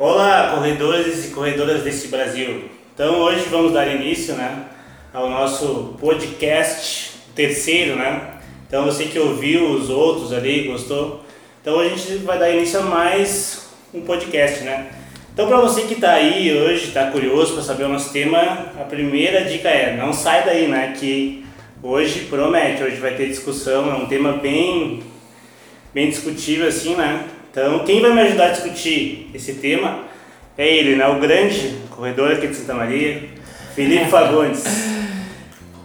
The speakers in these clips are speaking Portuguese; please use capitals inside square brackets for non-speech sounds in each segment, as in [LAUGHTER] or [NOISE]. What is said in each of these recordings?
Olá, corredores e corredoras desse Brasil. Então hoje vamos dar início, né, ao nosso podcast terceiro, né? Então você que ouviu os outros ali, gostou? Então a gente vai dar início a mais um podcast, né? Então para você que está aí hoje, está curioso para saber o nosso tema, a primeira dica é não sai daí, né? Que hoje promete, hoje vai ter discussão, é um tema bem bem discutível assim, né? Então quem vai me ajudar a discutir esse tema é ele, né? O grande corredor aqui de Santa Maria, Felipe Fagundes.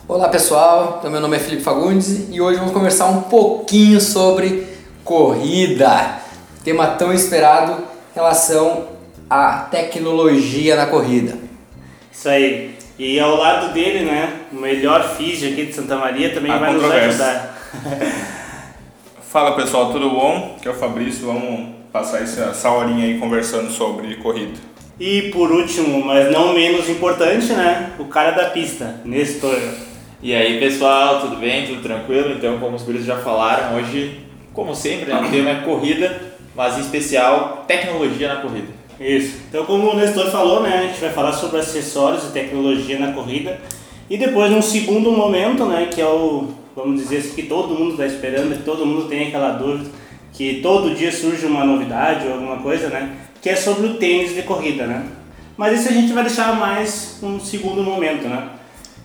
Olá pessoal, então, meu nome é Felipe Fagundes e hoje vamos conversar um pouquinho sobre corrida, tema tão esperado em relação à tecnologia na corrida. Isso aí. E ao lado dele, né, o melhor físico aqui de Santa Maria também A vai nos ajudar. [LAUGHS] Fala pessoal, tudo bom? Aqui é o Fabrício, vamos passar essa, essa horinha aí conversando sobre corrida. E por último, mas não menos importante, né, o cara da pista, Nestor. E aí pessoal, tudo bem? Tudo tranquilo? Então, como os guris já falaram, hoje, como sempre, né, o tema é corrida, mas em especial tecnologia na corrida. Isso. Então, como o Nestor falou, né, a gente vai falar sobre acessórios e tecnologia na corrida. E depois, num segundo momento, né, que é o, vamos dizer assim, que todo mundo está esperando, que todo mundo tem aquela dúvida, que todo dia surge uma novidade ou alguma coisa, né, que é sobre o tênis de corrida, né. Mas isso a gente vai deixar mais um segundo momento, né.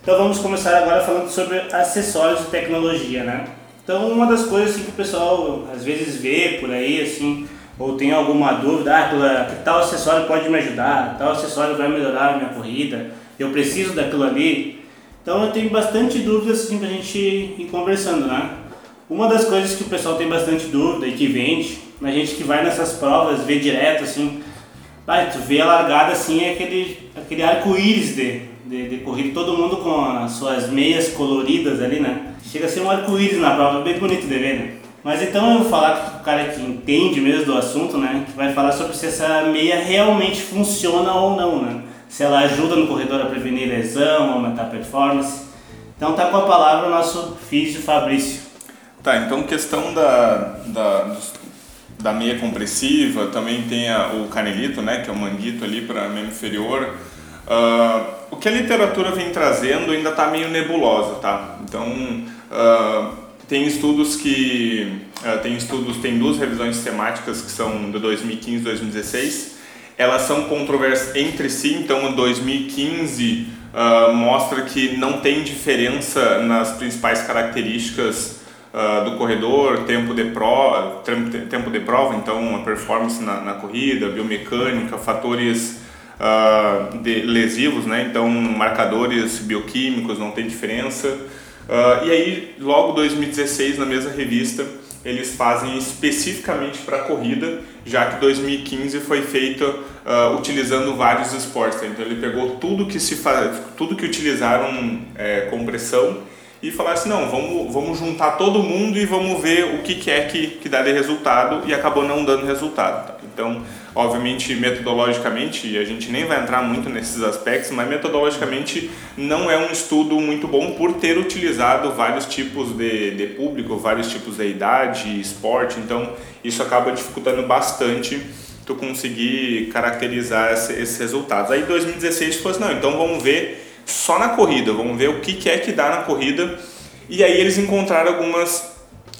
Então vamos começar agora falando sobre acessórios e tecnologia, né. Então uma das coisas assim, que o pessoal às vezes vê por aí, assim, ou tem alguma dúvida, ah, tal acessório pode me ajudar, tal acessório vai melhorar a minha corrida, eu preciso daquilo ali. Então eu tenho bastante dúvidas assim pra gente ir conversando, né? Uma das coisas que o pessoal tem bastante dúvida e que vende, a gente que vai nessas provas, vê direto assim, ah, tu vê a largada assim, é aquele, aquele arco-íris de, de, de corrida, todo mundo com as suas meias coloridas ali, né? Chega a ser um arco-íris na prova, bem bonito de ver, né? Mas então eu vou falar com o cara que entende mesmo do assunto, né? Que vai falar sobre se essa meia realmente funciona ou não, né? Se ela ajuda no corredor a prevenir lesão, aumentar a performance. Então tá com a palavra o nosso físico Fabrício. Tá, então questão da, da, da meia compressiva, também tem a- o canelito, né, que é o manguito ali para membro inferior. Ah, o que a literatura vem trazendo ainda está meio nebulosa, tá? Então, ah, tem estudos que... ah, tem estudos, tem duas revisões temáticas que são de 2015 e 2016. Elas são controversas entre si, então 2015 ah, mostra que não tem diferença nas principais características ah, do corredor, tempo de, prova, tempo de prova, então a performance na, na corrida, biomecânica, fatores ah, de lesivos, né? então marcadores bioquímicos não tem diferença. E aí, logo 2016, na mesma revista, eles fazem especificamente para corrida, já que 2015 foi feito ah, utilizando vários esportes. Então ele pegou tudo que se faz, tudo que utilizaram é, compressão e falar assim, não, vamos, vamos juntar todo mundo e vamos ver o que, que é que, que dá de resultado e acabou não dando resultado. tá? Então, obviamente, metodologicamente, e a gente nem vai entrar muito nesses aspectos, mas metodologicamente não é um estudo muito bom por ter utilizado vários tipos de, de público, vários tipos de idade, esporte, então isso acaba dificultando bastante tu conseguir caracterizar esse- esses resultados. Aí em 2016 falou assim, não, então vamos ver só na corrida, vamos ver o que, que é que dá na corrida. E aí eles encontraram algumas,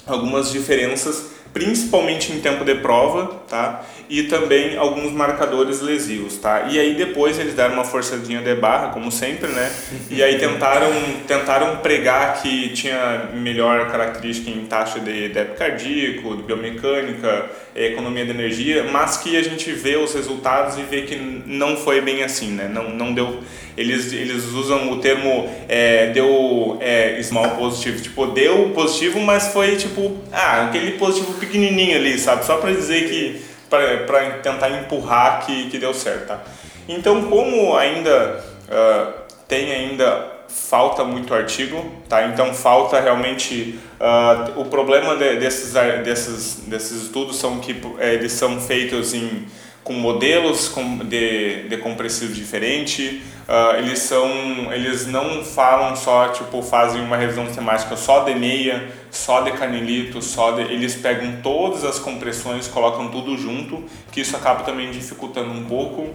algumas diferenças, principalmente em tempo de prova, tá? E também alguns marcadores lesivos, tá? E aí depois eles deram uma forçadinha de barra, como sempre, né? E aí tentaram, tentaram pregar que tinha melhor característica em taxa de débito cardíaco, de biomecânica, eh, economia de energia, mas que a gente vê os resultados e vê que não foi bem assim, né? Não, não deu. Eles, eles usam o termo é, deu é, small positivo, tipo, deu positivo, mas foi tipo, ah, aquele positivo pequenininho ali, sabe? Só para dizer que, para tentar empurrar que, que deu certo, tá? Então, como ainda ah, tem ainda falta muito artigo, tá? Então falta realmente ah, o problema de- desses desses desses estudos são que eh, eles são feitos em com modelos de, de compressivos diferentes. Uh, eles são, eles não falam só tipo fazem uma revisão temática só de meia, só de canelito, só de, eles pegam todas as compressões, colocam tudo junto, que isso acaba também dificultando um pouco.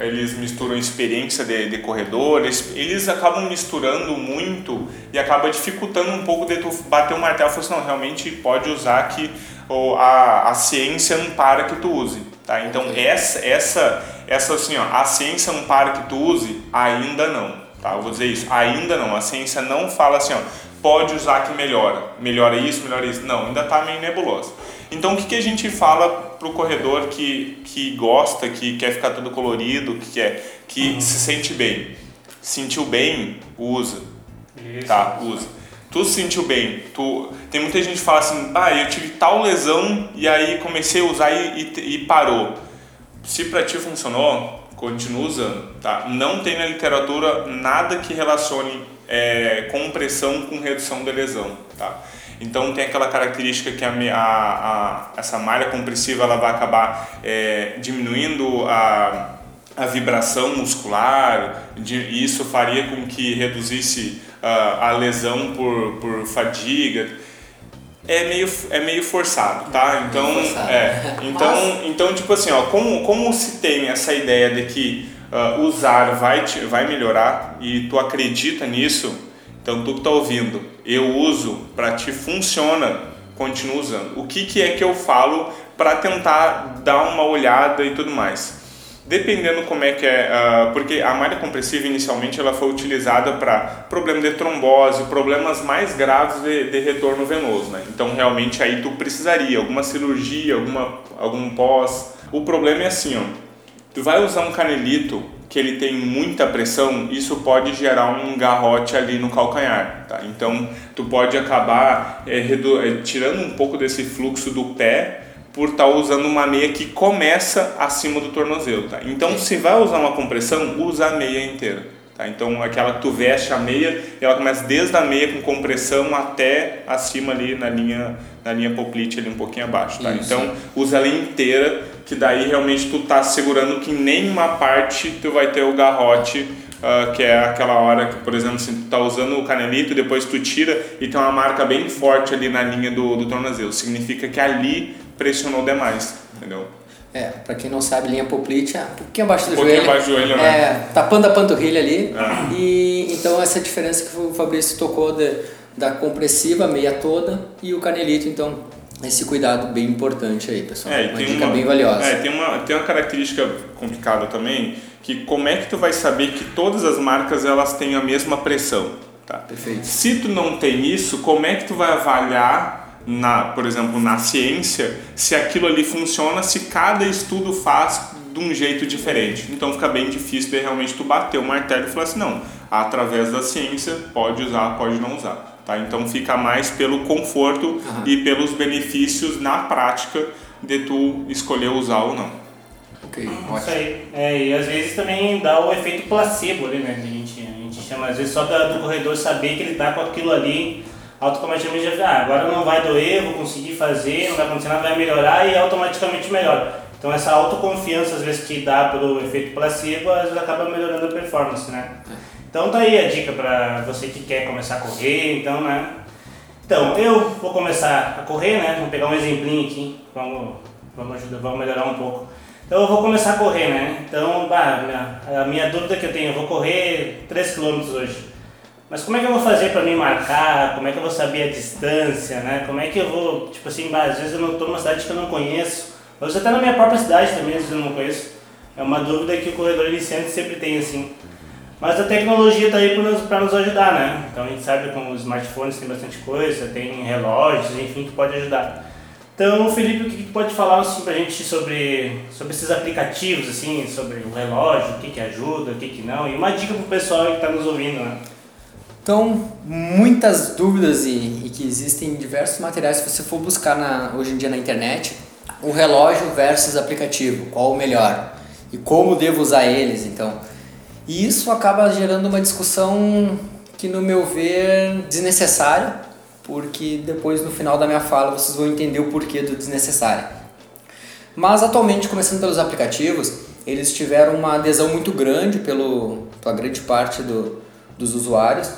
Eles misturam experiência de, de corredor, eles, eles acabam misturando muito e acaba dificultando um pouco de tu bater o martelo e falar assim, não, realmente pode usar que ou a, a ciência não para que tu use. Tá? Então essa, essa, essa assim, ó, a ciência não para que tu use, ainda não. Tá? Eu vou dizer isso, ainda não. A ciência não fala assim, ó, pode usar que melhora. Melhora isso, melhora isso. Não, ainda está meio nebulosa. Então o que, que a gente fala para o corredor que, que gosta, que quer ficar todo colorido, que quer, que uhum. se sente bem? Sentiu bem, usa. Isso. Tá, usa. Tu se sentiu bem, tu tem muita gente que fala assim, ah, eu tive tal lesão e aí comecei a usar e, e, e parou. Se para ti funcionou, continua usando, tá? Não tem na literatura nada que relacione é, compressão com redução da lesão, tá? Então tem aquela característica que a, a, a essa malha compressiva ela vai acabar é, diminuindo a, a vibração muscular, e isso faria com que reduzisse uh, a lesão por, por fadiga é meio, é meio forçado, tá? Então, forçado. é, [LAUGHS] então, então tipo assim, ó, como, como se tem essa ideia de que uh, usar vai, te, vai melhorar e tu acredita nisso, então tu que tá ouvindo, eu uso, para ti funciona, continua usando. O que, que é que eu falo para tentar dar uma olhada e tudo mais? Dependendo como é que é, uh, porque a malha compressiva inicialmente ela foi utilizada para problema de trombose, problemas mais graves de, de, retorno venoso, né? Então realmente aí tu precisaria alguma cirurgia, alguma algum pós. O problema é assim, ó, tu vai usar um canelito que ele tem muita pressão, isso pode gerar um garrote ali no calcanhar, tá? Então tu pode acabar é, tirando um pouco desse fluxo do pé por estar tá usando uma meia que começa acima do tornozelo, tá? Então, se vai usar uma compressão, usa a meia inteira, tá? Então, aquela que tu veste a meia, ela começa desde a meia com compressão até acima ali na linha na linha poplite ali um pouquinho abaixo, tá? Isso. Então, usa ela inteira, que daí realmente tu tá segurando que nenhuma parte tu vai ter o garrote Uh, que é aquela hora que, por exemplo, se tu tá usando o canelito, depois tu tira e tem uma marca bem forte ali na linha do, do tornozelo. Significa que ali pressionou demais, entendeu? É, pra quem não sabe, linha poplite é um pouquinho abaixo do um pouquinho joelho. abaixo do joelho, né? É, tapando a panturrilha ali. É. E então essa diferença que o Fabrício tocou de, da compressiva, meia toda, e o canelito, então esse cuidado bem importante aí, pessoal. É, uma dica uma, bem valiosa. É, tem uma, tem uma característica complicada também, que como é que tu vai saber que todas as marcas elas têm a mesma pressão? Tá? Perfeito. Se tu não tem isso, como é que tu vai avaliar na, por exemplo, na ciência, se aquilo ali funciona, se cada estudo faz de um jeito diferente. Então fica bem difícil de realmente tu bater o martelo e falar assim, não, através da ciência pode usar, pode não usar. Tá? Então fica mais pelo conforto uhum. e pelos benefícios na prática de tu escolher usar ou não. Ok, ótimo. Isso aí. É, e às vezes também dá o efeito placebo ali, né? A gente, a gente chama, às vezes só do corredor saber que ele tá com aquilo ali automaticamente já ah, agora não vai doer, vou conseguir fazer, não vai acontecer nada, vai melhorar e automaticamente melhora. Então essa autoconfiança às vezes que dá pelo efeito placebo, às vezes acaba melhorando a performance, né? Então tá aí a dica para você que quer começar a correr, então, né? Então, eu vou começar a correr, né? Vou pegar um exemplinho aqui, vamos, vamos ajudar, vamos melhorar um pouco. Então eu vou começar a correr, né? Então, bah, a minha dúvida que eu tenho, eu vou correr 3 km hoje. Mas como é que eu vou fazer para me marcar? Como é que eu vou saber a distância, né? Como é que eu vou, tipo assim, às vezes eu não estou numa cidade que eu não conheço, ou até na minha própria cidade também, às vezes eu não conheço. É uma dúvida que o corredor iniciante sempre tem, assim. Mas a tecnologia está aí para nos, ajudar, né? Então a gente sabe que com os smartphones tem bastante coisa, tem relógios, enfim, que pode ajudar. Então, Felipe, o que, que tu pode falar assim, para a gente sobre, sobre esses aplicativos, assim, sobre o relógio, o que, que ajuda, o que, que não, e uma dica para o pessoal que está nos ouvindo, né? Então, muitas dúvidas e, e, que existem diversos materiais se você for buscar na, hoje em dia na internet, o relógio versus aplicativo, qual o melhor e como devo usar eles, então. E isso acaba gerando uma discussão que no meu ver desnecessária, porque depois no final da minha fala vocês vão entender o porquê do desnecessário. Mas atualmente, começando pelos aplicativos, eles tiveram uma adesão muito grande pelo, pela grande parte do, dos usuários.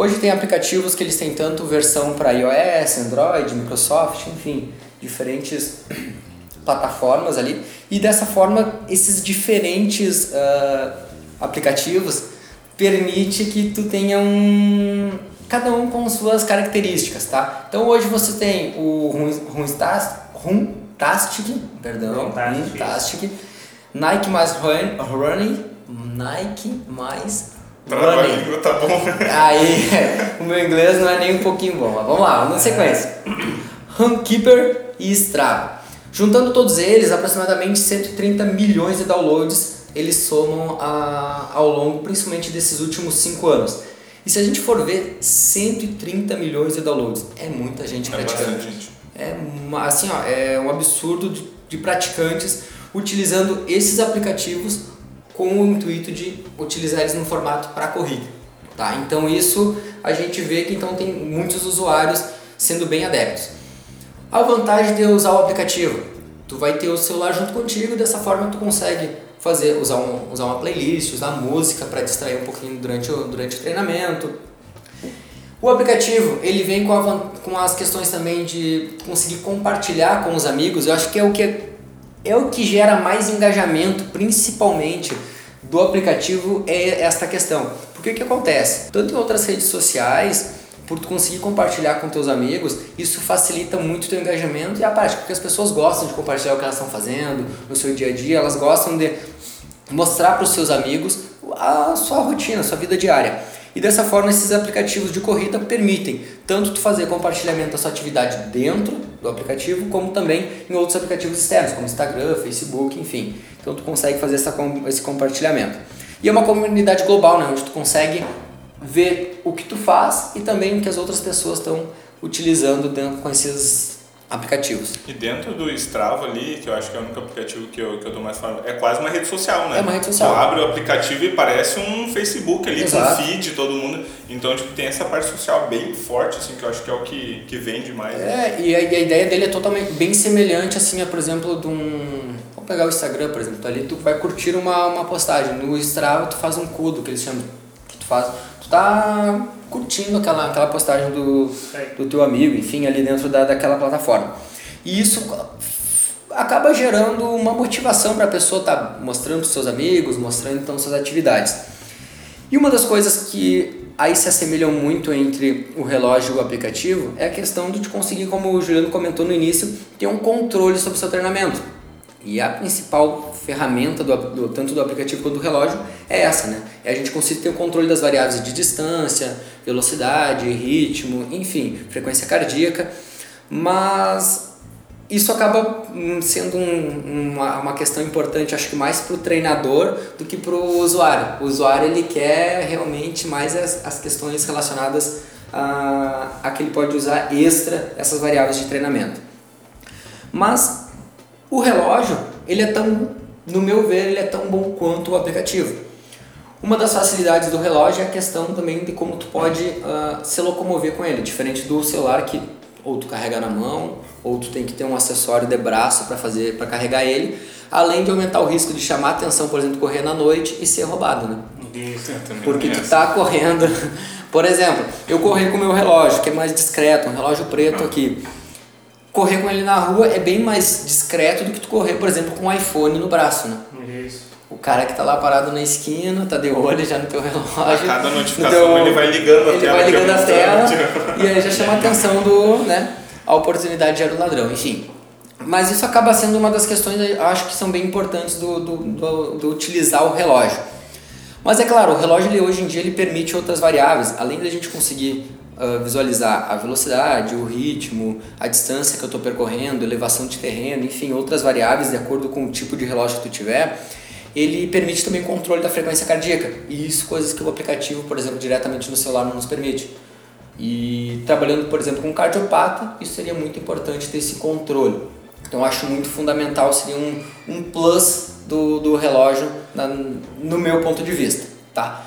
Hoje tem aplicativos que eles têm tanto versão para iOS, Android, Microsoft, enfim, diferentes [CLEARS THROAT] plataformas ali. E dessa forma, esses diferentes uh, aplicativos permite que tu tenha um cada um com suas características, tá? Então hoje você tem o Runtastic, perdão, Runtastic, Nike mais Running, Nike mais Trava língua, tá bom. Aí, [LAUGHS] o meu inglês não é nem um pouquinho bom, mas vamos lá, vamos na sequência. Runkeeper e Strava. Juntando todos eles, aproximadamente 130 milhões de downloads eles somam a, ao longo, principalmente desses últimos 5 anos. E se a gente for ver, 130 milhões de downloads, é muita gente é praticando. Gente. É uma, assim, ó, é um absurdo de, de praticantes utilizando esses aplicativos com o intuito de utilizar eles no formato para corrida. Tá? Então isso a gente vê que então tem muitos usuários sendo bem adeptos. A vantagem de usar o aplicativo, tu vai ter o celular junto contigo, dessa forma tu consegue fazer usar, um, usar uma playlist, usar música para distrair um pouquinho durante o, durante o treinamento. O aplicativo ele vem com, a, com as questões também de conseguir compartilhar com os amigos. Eu acho que é o que é o que gera mais engajamento, principalmente do aplicativo é esta questão. Porque o que acontece? Tanto em outras redes sociais por tu conseguir compartilhar com teus amigos, isso facilita muito o teu engajamento e a prática, porque as pessoas gostam de compartilhar o que elas estão fazendo no seu dia a dia, elas gostam de mostrar para os seus amigos a sua rotina, a sua vida diária. E dessa forma esses aplicativos de corrida permitem tanto tu fazer compartilhamento da sua atividade dentro do aplicativo, como também em outros aplicativos externos, como Instagram, Facebook, enfim. Então tu consegue fazer essa, esse compartilhamento. E é uma comunidade global, né, onde tu consegue ver o que tu faz e também o que as outras pessoas estão utilizando dentro com esses aplicativos. E dentro do Strava ali, que eu acho que é o único aplicativo que eu, que eu tô mais falando, é quase uma rede social, né? É uma rede social. Tu abre o aplicativo e parece um Facebook ali, Exato. com feed, todo mundo. Então, tipo, tem essa parte social bem forte, assim, que eu acho que é o que, que vende mais. É, e a, e a ideia dele é totalmente bem semelhante, assim, a, por exemplo, de um... Vamos pegar o Instagram, por exemplo, ali tu vai curtir uma, uma postagem. No Strava tu faz um cudo, que eles chamam, que tu faz tá curtindo aquela, aquela postagem do, do teu amigo, enfim, ali dentro da, daquela plataforma. E isso acaba gerando uma motivação para a pessoa estar tá mostrando os seus amigos, mostrando então suas atividades. E uma das coisas que aí se assemelham muito entre o relógio e o aplicativo é a questão de conseguir, como o Juliano comentou no início, ter um controle sobre o seu treinamento. E a principal ferramenta do, do, tanto do aplicativo quanto do relógio é essa, né? É a gente conseguir ter o controle das variáveis de distância, velocidade, ritmo, enfim, frequência cardíaca, mas isso acaba hum, sendo um, uma, uma questão importante, acho que mais para o treinador do que para o usuário. O usuário ele quer realmente mais as, as questões relacionadas a, a que ele pode usar extra essas variáveis de treinamento. Mas o relógio, ele é tão, no meu ver, ele é tão bom quanto o aplicativo. Uma das facilidades do relógio é a questão também de como tu pode uh, se locomover com ele, diferente do celular que ou tu carrega na mão, ou tu tem que ter um acessório de braço para fazer para carregar ele, além de aumentar o risco de chamar a atenção, por exemplo, correr na noite e ser roubado, né? Isso, Porque tu tá correndo, [LAUGHS] por exemplo, eu corri com o meu relógio, que é mais discreto, um relógio preto aqui correr com ele na rua é bem mais discreto do que tu correr, por exemplo, com um iPhone no braço, né? Isso. O cara que tá lá parado na esquina, tá de olho já no teu relógio. A cada notificação teu, ele vai ligando a ele tela. Ele vai ligando a tela e aí já chama a atenção do, né, a oportunidade de era o ladrão, enfim. Mas isso acaba sendo uma das questões, eu acho que são bem importantes do, do, do, do utilizar o relógio. Mas é claro, o relógio ele, hoje em dia ele permite outras variáveis, além da gente conseguir uh, visualizar a velocidade, o ritmo, a distância que eu estou percorrendo, elevação de terreno, enfim, outras variáveis de acordo com o tipo de relógio que tu tiver, ele permite também controle da frequência cardíaca. E isso coisas que o aplicativo, por exemplo, diretamente no celular não nos permite. E trabalhando, por exemplo, com cardiopata, isso seria muito importante ter esse controle. Então, acho muito fundamental, seria um, um plus do, do relógio na, no meu ponto de vista. Tá?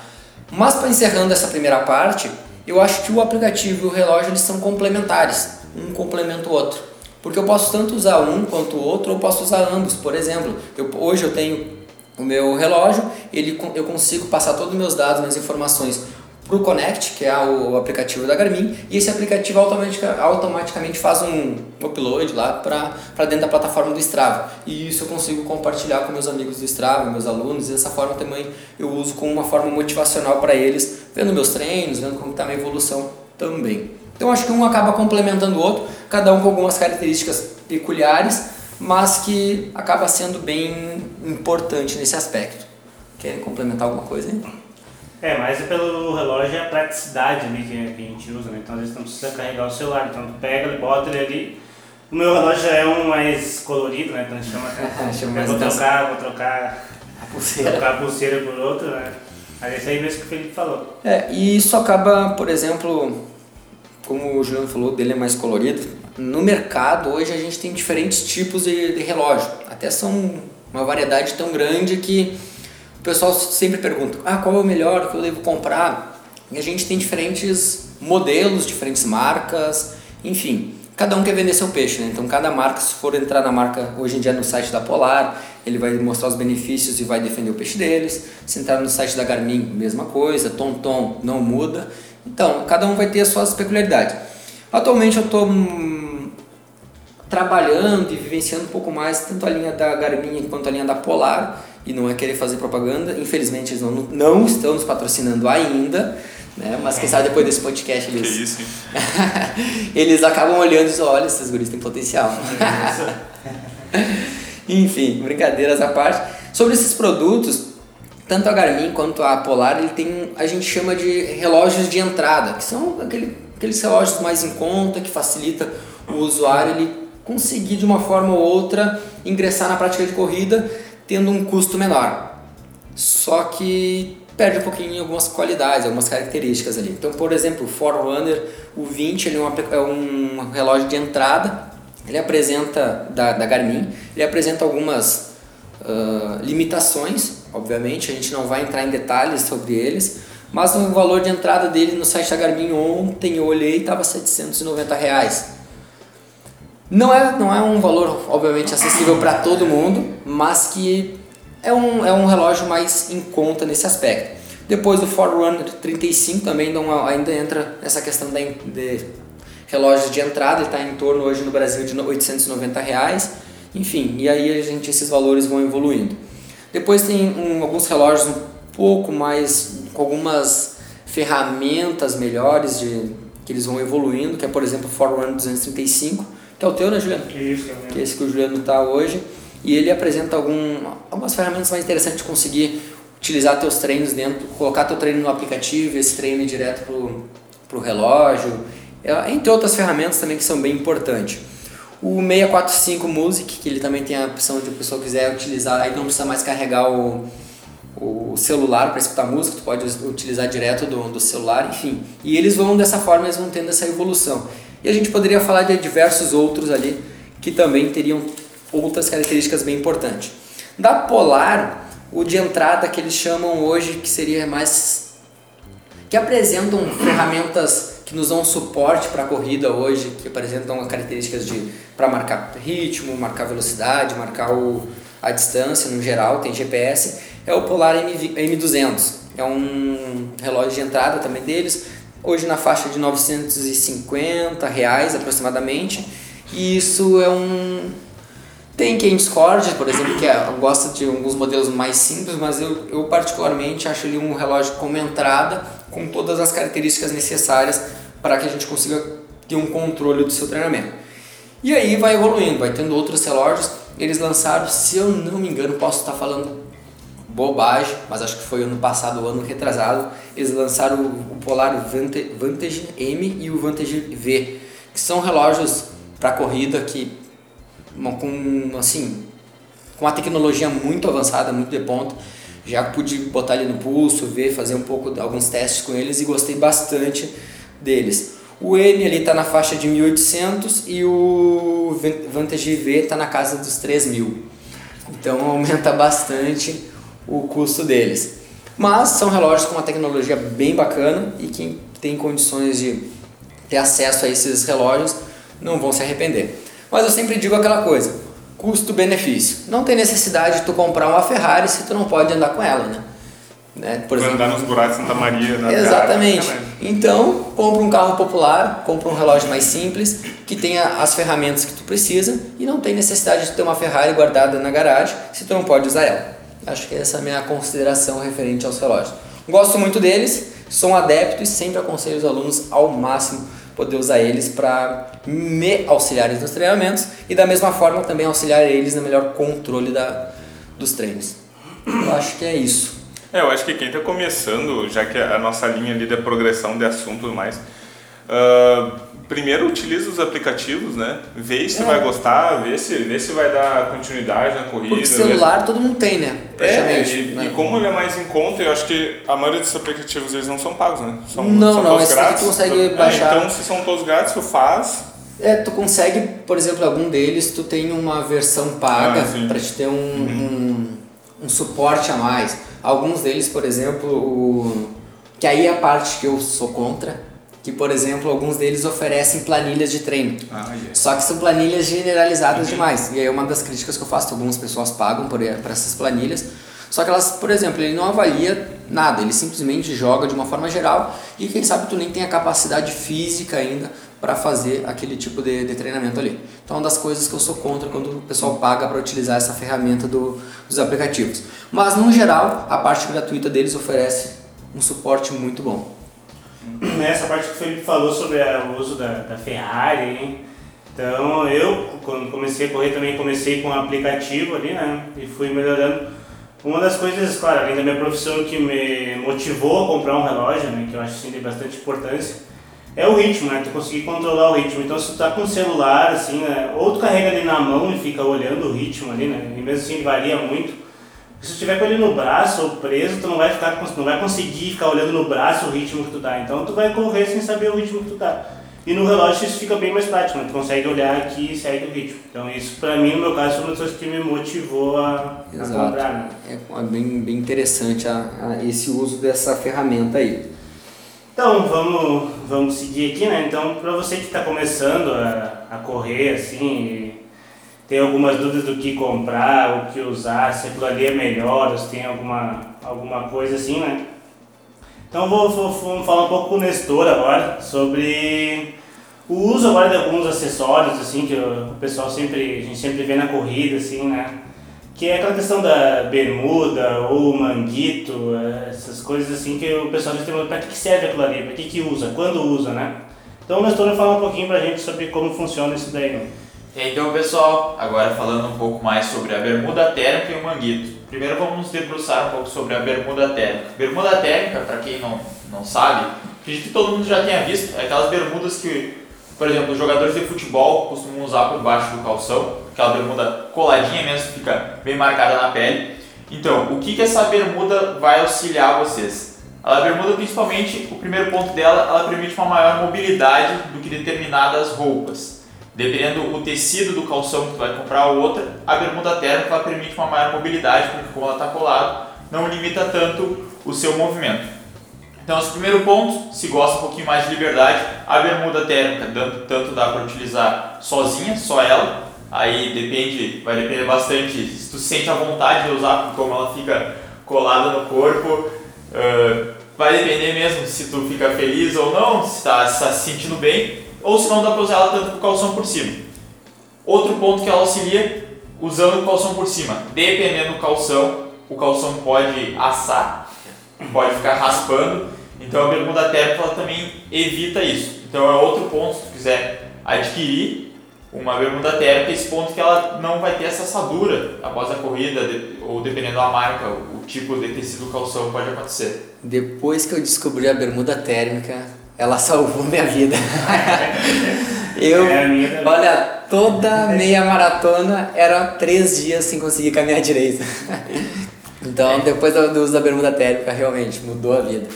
Mas, para encerrando essa primeira parte, eu acho que o aplicativo e o relógio eles são complementares, um complementa o outro. Porque eu posso tanto usar um quanto o outro, ou posso usar ambos. Por exemplo, eu, hoje eu tenho o meu relógio, ele, eu consigo passar todos os meus dados, minhas informações para o Connect, que é o aplicativo da Garmin, e esse aplicativo automatica, automaticamente faz um upload lá para dentro da plataforma do Strava. E isso eu consigo compartilhar com meus amigos do Strava, meus alunos, e dessa forma também eu uso como uma forma motivacional para eles, vendo meus treinos, vendo como está a minha evolução também. Então acho que um acaba complementando o outro, cada um com algumas características peculiares, mas que acaba sendo bem importante nesse aspecto. Querem complementar alguma coisa aí? É, mas é pelo relógio é a praticidade ali que, a gente usa, né? Então às vezes não precisa carregar o celular, então tu pega, ele bota ele ali. O meu relógio já é um mais colorido, né? Então a gente chama [LAUGHS] mais vou atenção. trocar, vou trocar, A pulseira. trocar a pulseira por outra, né? Aí é isso aí mesmo que o Felipe falou. É, e isso acaba, por exemplo, como o Juliano falou, dele é mais colorido. No mercado hoje a gente tem diferentes tipos de, de relógio. Até são uma variedade tão grande que pessoal sempre pergunta: ah, qual é o melhor que eu devo comprar? E a gente tem diferentes modelos, diferentes marcas, enfim. Cada um quer vender seu peixe, né? Então cada marca, se for entrar na marca hoje em dia no site da Polar, ele vai mostrar os benefícios e vai defender o peixe deles. Se entrar no site da Garmin, mesma coisa. Tom não muda. Então, cada um vai ter as suas peculiaridades. Atualmente eu estou trabalhando e vivenciando um pouco mais tanto a linha da Garmin quanto a linha da Polar e não é querer fazer propaganda, infelizmente eles não, não estão nos patrocinando ainda, né? mas quem sabe depois desse podcast Que eles, isso, hein? [LAUGHS] eles acabam olhando e dizem, olha, esses guris têm potencial. [LAUGHS] Enfim, brincadeiras à parte. Sobre esses produtos, tanto a Garmin quanto a Polar, ele tem, a gente chama de relógios de entrada, que são aquele, aqueles relógios mais em conta, que facilita o usuário ele conseguir de uma forma ou outra ingressar na prática de corrida tendo um custo menor. Só que perde um pouquinho algumas qualidades, algumas características ali. Então, por exemplo, o Forerunner, o 20, ele é, uma, é um relógio de entrada, ele apresenta, da, da Garmin, ele apresenta algumas ah, limitações, obviamente, a gente não vai entrar em detalhes sobre eles, mas o valor de entrada dele no site da Garmin ontem eu olhei estava 790 reais. Não é, não é um valor, obviamente, acessível para todo mundo, mas que é um, é um relógio mais em conta nesse aspecto. Depois do Forerunner 35 também uma- ainda entra essa questão da, de relógios de entrada, ele está em torno hoje no Brasil de no- 890 reais. Enfim, e aí a gente, esses valores vão evoluindo. Depois tem um- alguns relógios um pouco mais, com algumas ferramentas melhores de, que eles vão evoluindo, que é por exemplo o Forerunner 235, que é o teu, né Juliano? Isso, é que é esse que o Juliano está hoje, e ele apresenta algum, algumas ferramentas mais interessantes de conseguir utilizar teus treinos dentro, colocar teu treino no aplicativo, esse treino ir direto pro, pro relógio, é, entre outras ferramentas também que são bem importantes. O 645 Music, que ele também tem a opção de a pessoa quiser utilizar, aí não precisa mais carregar o, o celular para escutar música, tu pode utilizar direto do, do celular, enfim. E eles vão dessa forma, eles vão tendo essa evolução. E a gente poderia falar de diversos outros ali que também teriam outras características bem importantes. Da Polar, o de entrada que eles chamam hoje que seria mais que apresentam ferramentas que nos dão suporte para a corrida hoje, que apresentam características de para marcar ritmo, marcar velocidade, marcar o, a distância no geral, tem GPS, é o Polar MV M200. É um relógio de entrada também deles, hoje na faixa de 950 reais aproximadamente. E isso é um tem quem discorde, por exemplo, que é, gosta de alguns modelos mais simples, mas eu, eu particularmente acho ele um relógio como entrada, com todas as características necessárias para que a gente consiga ter um controle do seu treinamento. E aí vai evoluindo, vai tendo outros relógios. Eles lançaram, se eu não me engano, posso estar falando bobagem, mas acho que foi ano passado, ano retrasado, eles lançaram o Polar Vantage M e o Vantage V, que são relógios para corrida que com assim com uma tecnologia muito avançada, muito de ponta. Já pude botar ele no pulso, ver, fazer um pouco alguns testes com eles e gostei bastante deles. O M ali está na faixa de 1.800 e o Van- Vantage V está na casa dos 3.000. Então [LAUGHS] aumenta bastante o custo deles. Mas são relógios com uma tecnologia bem bacana e quem tem condições de ter acesso a esses relógios não vão se arrepender. Mas eu sempre digo aquela coisa, custo-benefício. Não tem necessidade de tu comprar uma Ferrari se tu não pode andar com ela, né? né? Por exemplo, andar nos buracos de Santa Maria, na Exatamente. Cara, então, compra um carro popular, compra um relógio mais simples, que tenha as ferramentas que tu precisa e não tem necessidade de ter uma Ferrari guardada na garagem se tu não pode usar ela. Acho que essa é a minha consideração referente aos relógios. Gosto muito deles, sou um adepto e sempre aconselho os alunos ao máximo poder usar eles para me auxiliar nos treinamentos e da mesma forma também auxiliar eles no melhor controle da, dos treinos. Eu acho que é isso. É, eu acho que quem está começando, já que a nossa linha ali da progressão de assunto e mais, uh, primeiro utiliza os aplicativos, né? Vê se é. vai gostar, vê se, vê se vai dar continuidade na corrida. Porque celular todo mundo tem, né? É, e, né? e, como ele é mais em conta, eu acho que a maioria desses aplicativos eles não são pagos, né? São, não, são não, todos grátis. tu consegue então, baixar. então, se são todos grátis, tu faz. É, tu consegue, por exemplo, algum deles, tu tem uma versão paga ah, para te ter um, uhum. um, um suporte a mais. Alguns deles, por exemplo, o... que aí é a parte que eu sou contra, que por exemplo alguns deles oferecem planilhas de treino. Ah, yeah. Só que são planilhas generalizadas uhum. demais. E aí uma das críticas que eu faço, algumas pessoas pagam por, por essas planilhas. Só que elas, por exemplo, ele não avalia nada, ele simplesmente joga de uma forma geral e quem sabe tu nem tem a capacidade física ainda para fazer aquele tipo de, de, treinamento ali. Então, é uma das coisas que eu sou contra quando o pessoal paga para utilizar essa ferramenta do, dos aplicativos. Mas, no geral, a parte gratuita deles oferece um suporte muito bom. Nessa parte que o Felipe falou sobre o uso da, da Ferrari, hein? então eu, quando comecei a correr, também comecei com um aplicativo ali, né? E fui melhorando. Uma das coisas, claro, além da minha profissão que me motivou a comprar um relógio, né? Que eu acho assim, de bastante importância é o ritmo, né? Tu conseguir controlar o ritmo. Então, se tu tá com o celular, assim, né? Ou tu carrega ali na mão e fica olhando o ritmo ali, né? E mesmo assim varia muito. Se tu tiver com ele no braço ou preso, tu não vai, ficar, não vai conseguir ficar olhando no braço o ritmo que tu tá. Então, tu vai correr sem saber o ritmo que tu tá. E no relógio isso fica bem mais prático, né? Tu consegue olhar aqui e segue o ritmo. Então, isso pra mim, no meu caso, foi uma das coisas que me motivou a, a comprar, né? É bem, bem interessante a, a esse uso dessa ferramenta aí. Então, vamos, vamos seguir aqui, né? Então, para você que está começando a, a correr, assim, tem algumas dúvidas do que comprar, o que usar, se aquilo ali é melhor, se tem alguma, alguma coisa assim, né? Então, vou, vou, falar um pouco com o Nestor agora sobre o uso agora de alguns acessórios, assim, que o pessoal sempre, a gente sempre vê na corrida, assim, né? que é aquela questão da bermuda ou manguito, essas coisas assim que o pessoal diz para que serve aquilo ali, para que, que usa, quando usa, né? Então o Nestor fala um pouquinho para a gente sobre como funciona isso daí. Né? Então pessoal, agora falando um pouco mais sobre a bermuda térmica e o manguito. Primeiro vamos nos debruçar um pouco sobre a bermuda térmica. Bermuda térmica, para quem não, não sabe, acredito que todo mundo já tenha visto, é aquelas bermudas que, por exemplo, os jogadores de futebol costumam usar por baixo do calção aquela bermuda coladinha mesmo, fica bem marcada na pele. Então, o que, que essa bermuda vai auxiliar vocês? A bermuda, principalmente, o primeiro ponto dela, ela permite uma maior mobilidade do que determinadas roupas. Dependendo do tecido do calção que tu vai comprar ou outra, a bermuda térmica ela permite uma maior mobilidade, porque como ela está colada, não limita tanto o seu movimento. Então, esse primeiro ponto, se gosta um pouquinho mais de liberdade, a bermuda térmica, tanto dá para utilizar sozinha, só ela, Aí depende, vai depender bastante se tu sente a vontade de usar, como ela fica colada no corpo. Uh, vai depender mesmo se tu fica feliz ou não, se está tá se sentindo bem, ou se não dá para usar ela tanto com o calção por cima. Outro ponto que ela auxilia, usando o calção por cima. Dependendo do calção, o calção pode assar, pode ficar raspando, então a bermuda térmica ela também evita isso. Então é outro ponto, se tu quiser adquirir, uma bermuda térmica, esse ponto que ela não vai ter essa assadura após a corrida, ou dependendo da marca, o tipo de tecido calção pode acontecer. Depois que eu descobri a bermuda térmica, ela salvou minha vida. [LAUGHS] eu, é olha, toda meia maratona era três dias sem conseguir caminhar direito. [LAUGHS] então, é. depois do uso da bermuda térmica, realmente mudou a vida.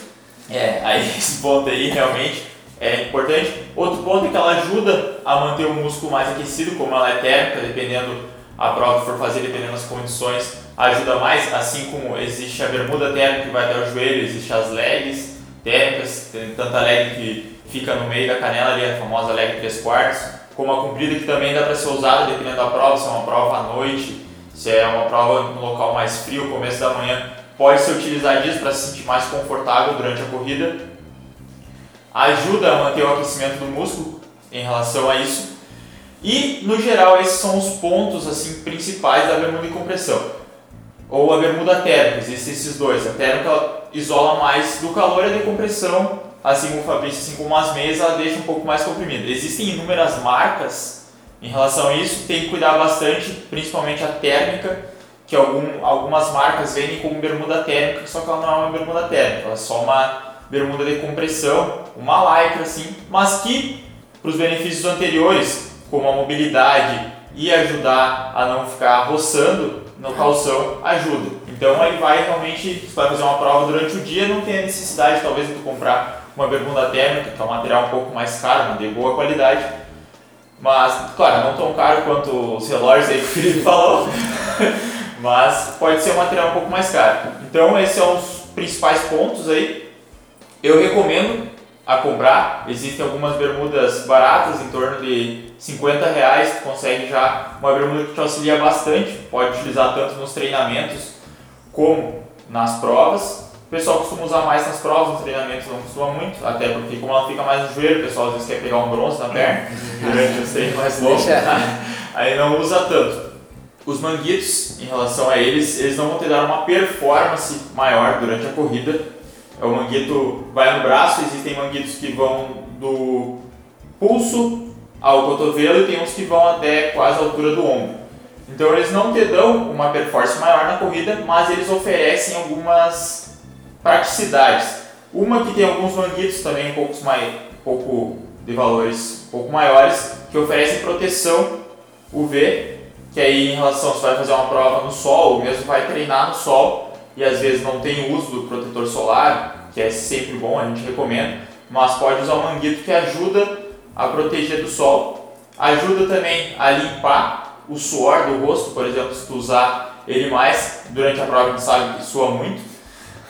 É, aí [LAUGHS] esse ponto aí realmente é importante. Outro ponto é que ela ajuda a manter o músculo mais aquecido, como ela é térmica, dependendo a prova que for fazer, dependendo das condições, ajuda mais. Assim como existe a bermuda térmica que vai até o joelho, existe as legs térmicas, tem tanta leg que fica no meio da canela ali, a famosa leg 3 quartos, como a comprida que também dá para ser usada dependendo da prova, se é uma prova à noite, se é uma prova no local mais frio, começo da manhã, pode se utilizar disso para se sentir mais confortável durante a corrida. Ajuda a manter o aquecimento do músculo em relação a isso. E no geral esses são os pontos assim principais da bermuda de compressão. Ou a bermuda térmica, existem esses dois. A térmica isola mais do calor e a decompressão, assim como o Fabrício, assim como as meias, ela deixa um pouco mais comprimida. Existem inúmeras marcas em relação a isso, tem que cuidar bastante, principalmente a térmica, que algum, algumas marcas vendem como bermuda térmica, só que ela não é uma bermuda térmica, ela é só uma bermuda de compressão, uma lycra assim, mas que para os benefícios anteriores, como a mobilidade e ajudar a não ficar roçando no calção, ajuda. Então aí vai realmente, você vai fazer uma prova durante o dia, não tem a necessidade talvez de tu comprar uma bermuda térmica, que é um material um pouco mais caro, mas de boa qualidade, mas, claro, não tão caro quanto os relógios aí que o Felipe [LAUGHS] falou, [LAUGHS] mas pode ser um material um pouco mais caro. Então, esses são os principais pontos aí. Eu recomendo a comprar. Existem algumas bermudas baratas, em torno de 50 reais, tu consegue já uma bermuda que te auxilia bastante. Pode utilizar tanto nos treinamentos como nas provas. O pessoal costuma usar mais nas provas, nos treinamentos não costuma muito, até porque como ela fica mais no joelho, o pessoal às vezes quer pegar um bronze na perna durante os treinos mais longos, aí não usa tanto. Os manguitos, em relação a eles, eles não vão te dar uma performance maior durante a corrida. O manguito vai no braço, existem manguitos que vão do pulso ao cotovelo e tem uns que vão até quase a altura do ombro. Então eles não te dão uma performance maior na corrida, mas eles oferecem algumas praticidades. Uma que tem alguns manguitos também um pouco, mais, um pouco de valores um pouco maiores, que oferecem proteção UV, que aí em relação, se vai fazer uma prova no sol, ou mesmo vai treinar no sol, e às vezes não tem uso do protetor solar, que é sempre bom, a gente recomenda, mas pode usar o manguito que ajuda a proteger do sol. Ajuda também a limpar o suor do rosto, por exemplo, se tu usar ele mais durante a prova, a gente sabe que sua muito,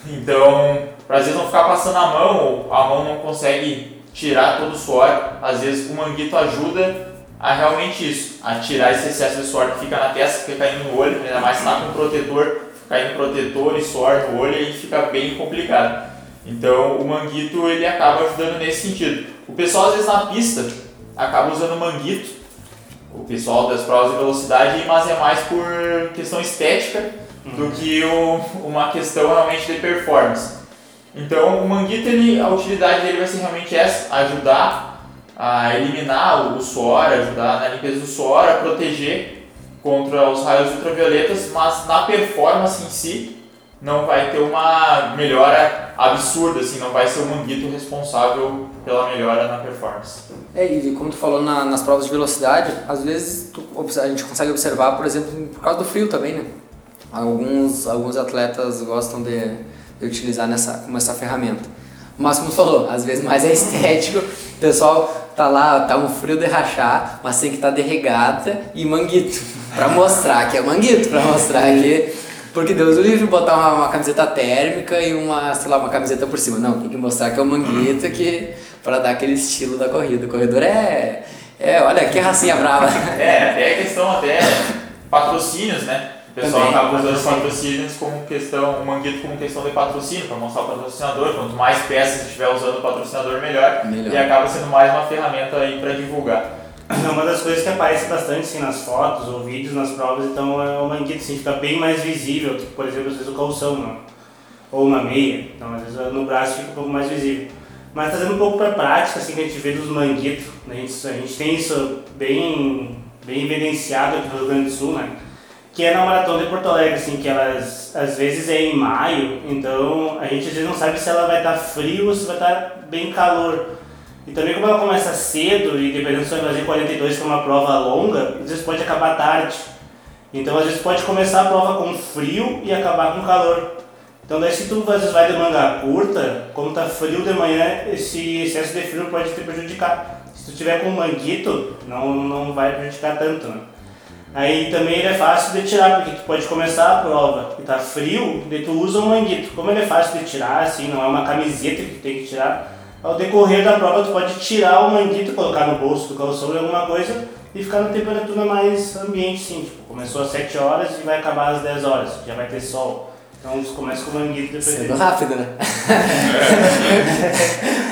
então, para às vezes não ficar passando a mão ou a mão não consegue tirar todo o suor, às vezes o manguito ajuda a realmente isso, a tirar esse excesso de suor que fica na testa, que fica caindo no olho, ainda mais se está com protetor, caindo protetor e suor no olho e fica bem complicado. Então o manguito ele acaba ajudando nesse sentido. O pessoal às vezes na pista acaba usando manguito, o pessoal das provas de velocidade, mas é mais por questão estética do que o, uma questão realmente de performance. Então o manguito, ele, a utilidade dele vai ser realmente essa, ajudar a eliminar o suor, ajudar na limpeza do suor, a proteger contra os raios ultravioletas, mas na performance em si não vai ter uma melhora absurda, assim, não vai ser o manguito responsável pela melhora na performance. É, e como tu falou na, nas provas de velocidade, às vezes tu, a gente consegue observar, por exemplo, por causa do frio também, né? Alguns, alguns atletas gostam de, de utilizar nessa, como essa ferramenta. Mas como tu falou, às vezes mais é estético, o pessoal tá lá, tá um frio de rachar, mas tem que estar tá de regata e manguito, para mostrar que é manguito, para mostrar que porque Deus o livre botar uma, uma, camiseta térmica e uma, sei lá, uma camiseta por cima. Não, tem que mostrar que é o manguito que para dar aquele estilo da corrida. O corredor é é, olha que racinha brava. [LAUGHS] É, até questão até patrocínios, né? O pessoal Também, acaba usando os patrocínios como questão, o manguito como questão de patrocínio, para mostrar o patrocinador. Quanto mais peças estiver usando o patrocinador, melhor. melhor. E acaba sendo mais uma ferramenta aí para divulgar. É uma das coisas que aparece bastante assim, nas fotos ou vídeos, nas provas, então é o manguito assim, fica bem mais visível, tipo, por exemplo, às vezes o calção, não? ou uma meia, então às vezes no braço fica um pouco mais visível. Mas trazendo um pouco para a prática, assim, que a gente vê dos manguitos, né? a, gente, a gente tem isso bem, bem evidenciado aqui no Rio Grande do Sul, né? que é na Maratona de Porto Alegre, assim, que elas às vezes é em maio, então a gente às vezes não sabe se ela vai estar tá frio ou se vai estar tá bem calor. E também como ela começa cedo, e dependendo se vai fazer 42, que é uma prova longa, às vezes pode acabar tarde. Então às vezes pode começar a prova com frio e acabar com calor. Então daí se tu às vezes vai de manga curta, como tá frio de manhã, esse excesso de frio pode te prejudicar. Se tu tiver com manguito, não, não vai prejudicar tanto, né? Aí também ele é fácil de tirar, porque tu pode começar a prova e tá frio, daí tu usa um manguito. Como ele é fácil de tirar, assim, não é uma camiseta que tu tem que tirar, ao decorrer da prova tu pode tirar o manguito, colocar no bolso do calção ou alguma coisa e ficar na temperatura mais ambiente sim. Tipo, começou às 7 horas e vai acabar às 10 horas, já vai ter sol. Então começa com o manguito depois. Sendo tem- rápido, né? [LAUGHS]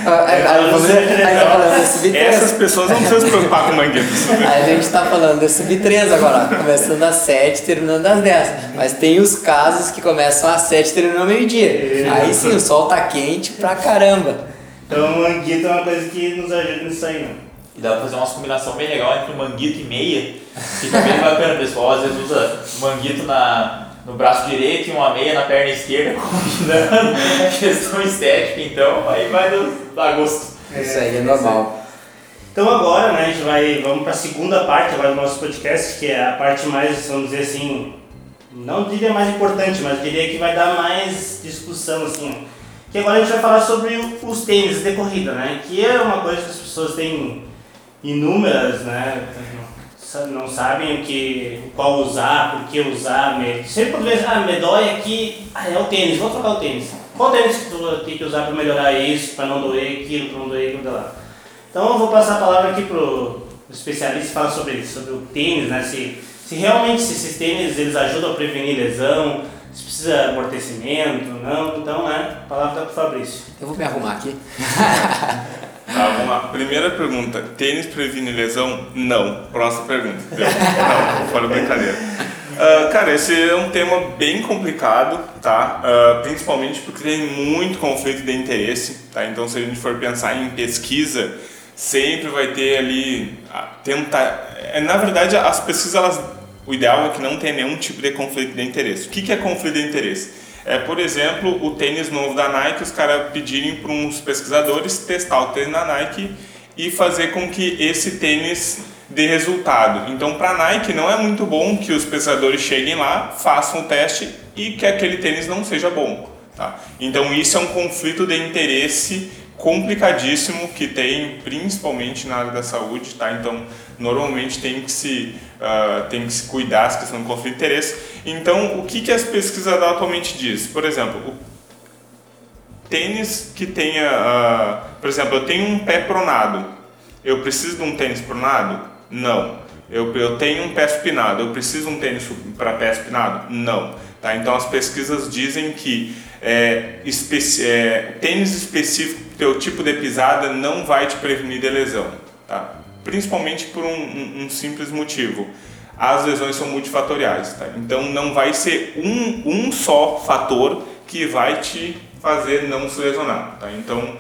Aí tá falando de subir Essas pessoas não precisam se preocupar com manguetos. [LAUGHS] Aí a gente tá falando de subir três agora, ó, começando às 7, terminando às 10. Mas tem os casos que começam às 7 e terminam ao meio-dia. Aí sim, o sol tá quente pra caramba. Então o manguito é uma coisa que nos ajuda nisso aí, né? E dá pra fazer uma combinação bem legal entre manguito e meia. Fica bem bacana, o pessoal às vezes usa manguito na, no braço direito e uma meia na perna esquerda, [LAUGHS] combinando questão estética, então aí vai do- dar gosto. Isso aí é normal. Então agora, né, a gente vai, vamos para a segunda parte agora do nosso podcast, que é a parte mais, vamos dizer assim, não diria mais importante, mas diria que vai dar mais discussão, assim. Que agora a gente vai falar sobre os tênis de corrida, né, que é uma coisa que as pessoas têm inúmeras, né, não sabem o que, qual usar, por que usar, sempre quando vê, ah, me dói aqui, ah, é o tênis, vou trocar o tênis. Qual tênis que tu tem que usar para melhorar isso, para não doer aquilo, para não doer aquilo lá? Então eu vou passar a palavra aqui pro especialista falar sobre isso, sobre o tênis, né? Se, se realmente se esses tênis eles ajudam a prevenir lesão, se precisa de amortecimento, não. Então, né? A palavra está pro Fabrício. Eu vou me arrumar aqui. [LAUGHS] Tá, vamos lá. Primeira pergunta: tênis previne lesão? Não. Próxima pergunta. Deu? [LAUGHS] Não, fora brincadeira. Ah, cara, esse é um tema bem complicado, tá? Ah, principalmente porque tem muito conflito de interesse, tá? Então, se a gente for pensar em pesquisa, sempre vai ter ali ah, tentar. é, Na verdade, as pesquisas, elas, o ideal é que não tenha nenhum tipo de conflito de interesse. O que que é conflito de interesse? É, por exemplo, o tênis novo da Nike, os caras pedirem para uns pesquisadores testar o tênis da Nike e fazer com que esse tênis dê resultado. Então, para a Nike, não é muito bom que os pesquisadores cheguem lá, façam o teste e que aquele tênis não seja bom. Tá? Então, isso é um conflito de interesse complicadíssimo que tem principalmente na área da saúde, tá? Então, normalmente tem que se ah, tem que se cuidar essa questão do conflito de interesse. Então, o que que as pesquisas atualmente diz? Por exemplo, o tênis que tenha, ah, por exemplo, eu tenho um pé pronado, eu preciso de um tênis pronado? Não. Eu, eu tenho um pé supinado, eu preciso de um tênis para pé supinado? Não. Tá? Então as pesquisas dizem que é, especi- é, tênis específico para teu tipo de pisada não vai te prevenir de lesão. Tá? Principalmente por um, um- um simples motivo. As lesões são multifatoriais. Tá? Então não vai ser um, um só fator que vai te fazer não se lesionar. Tá? Então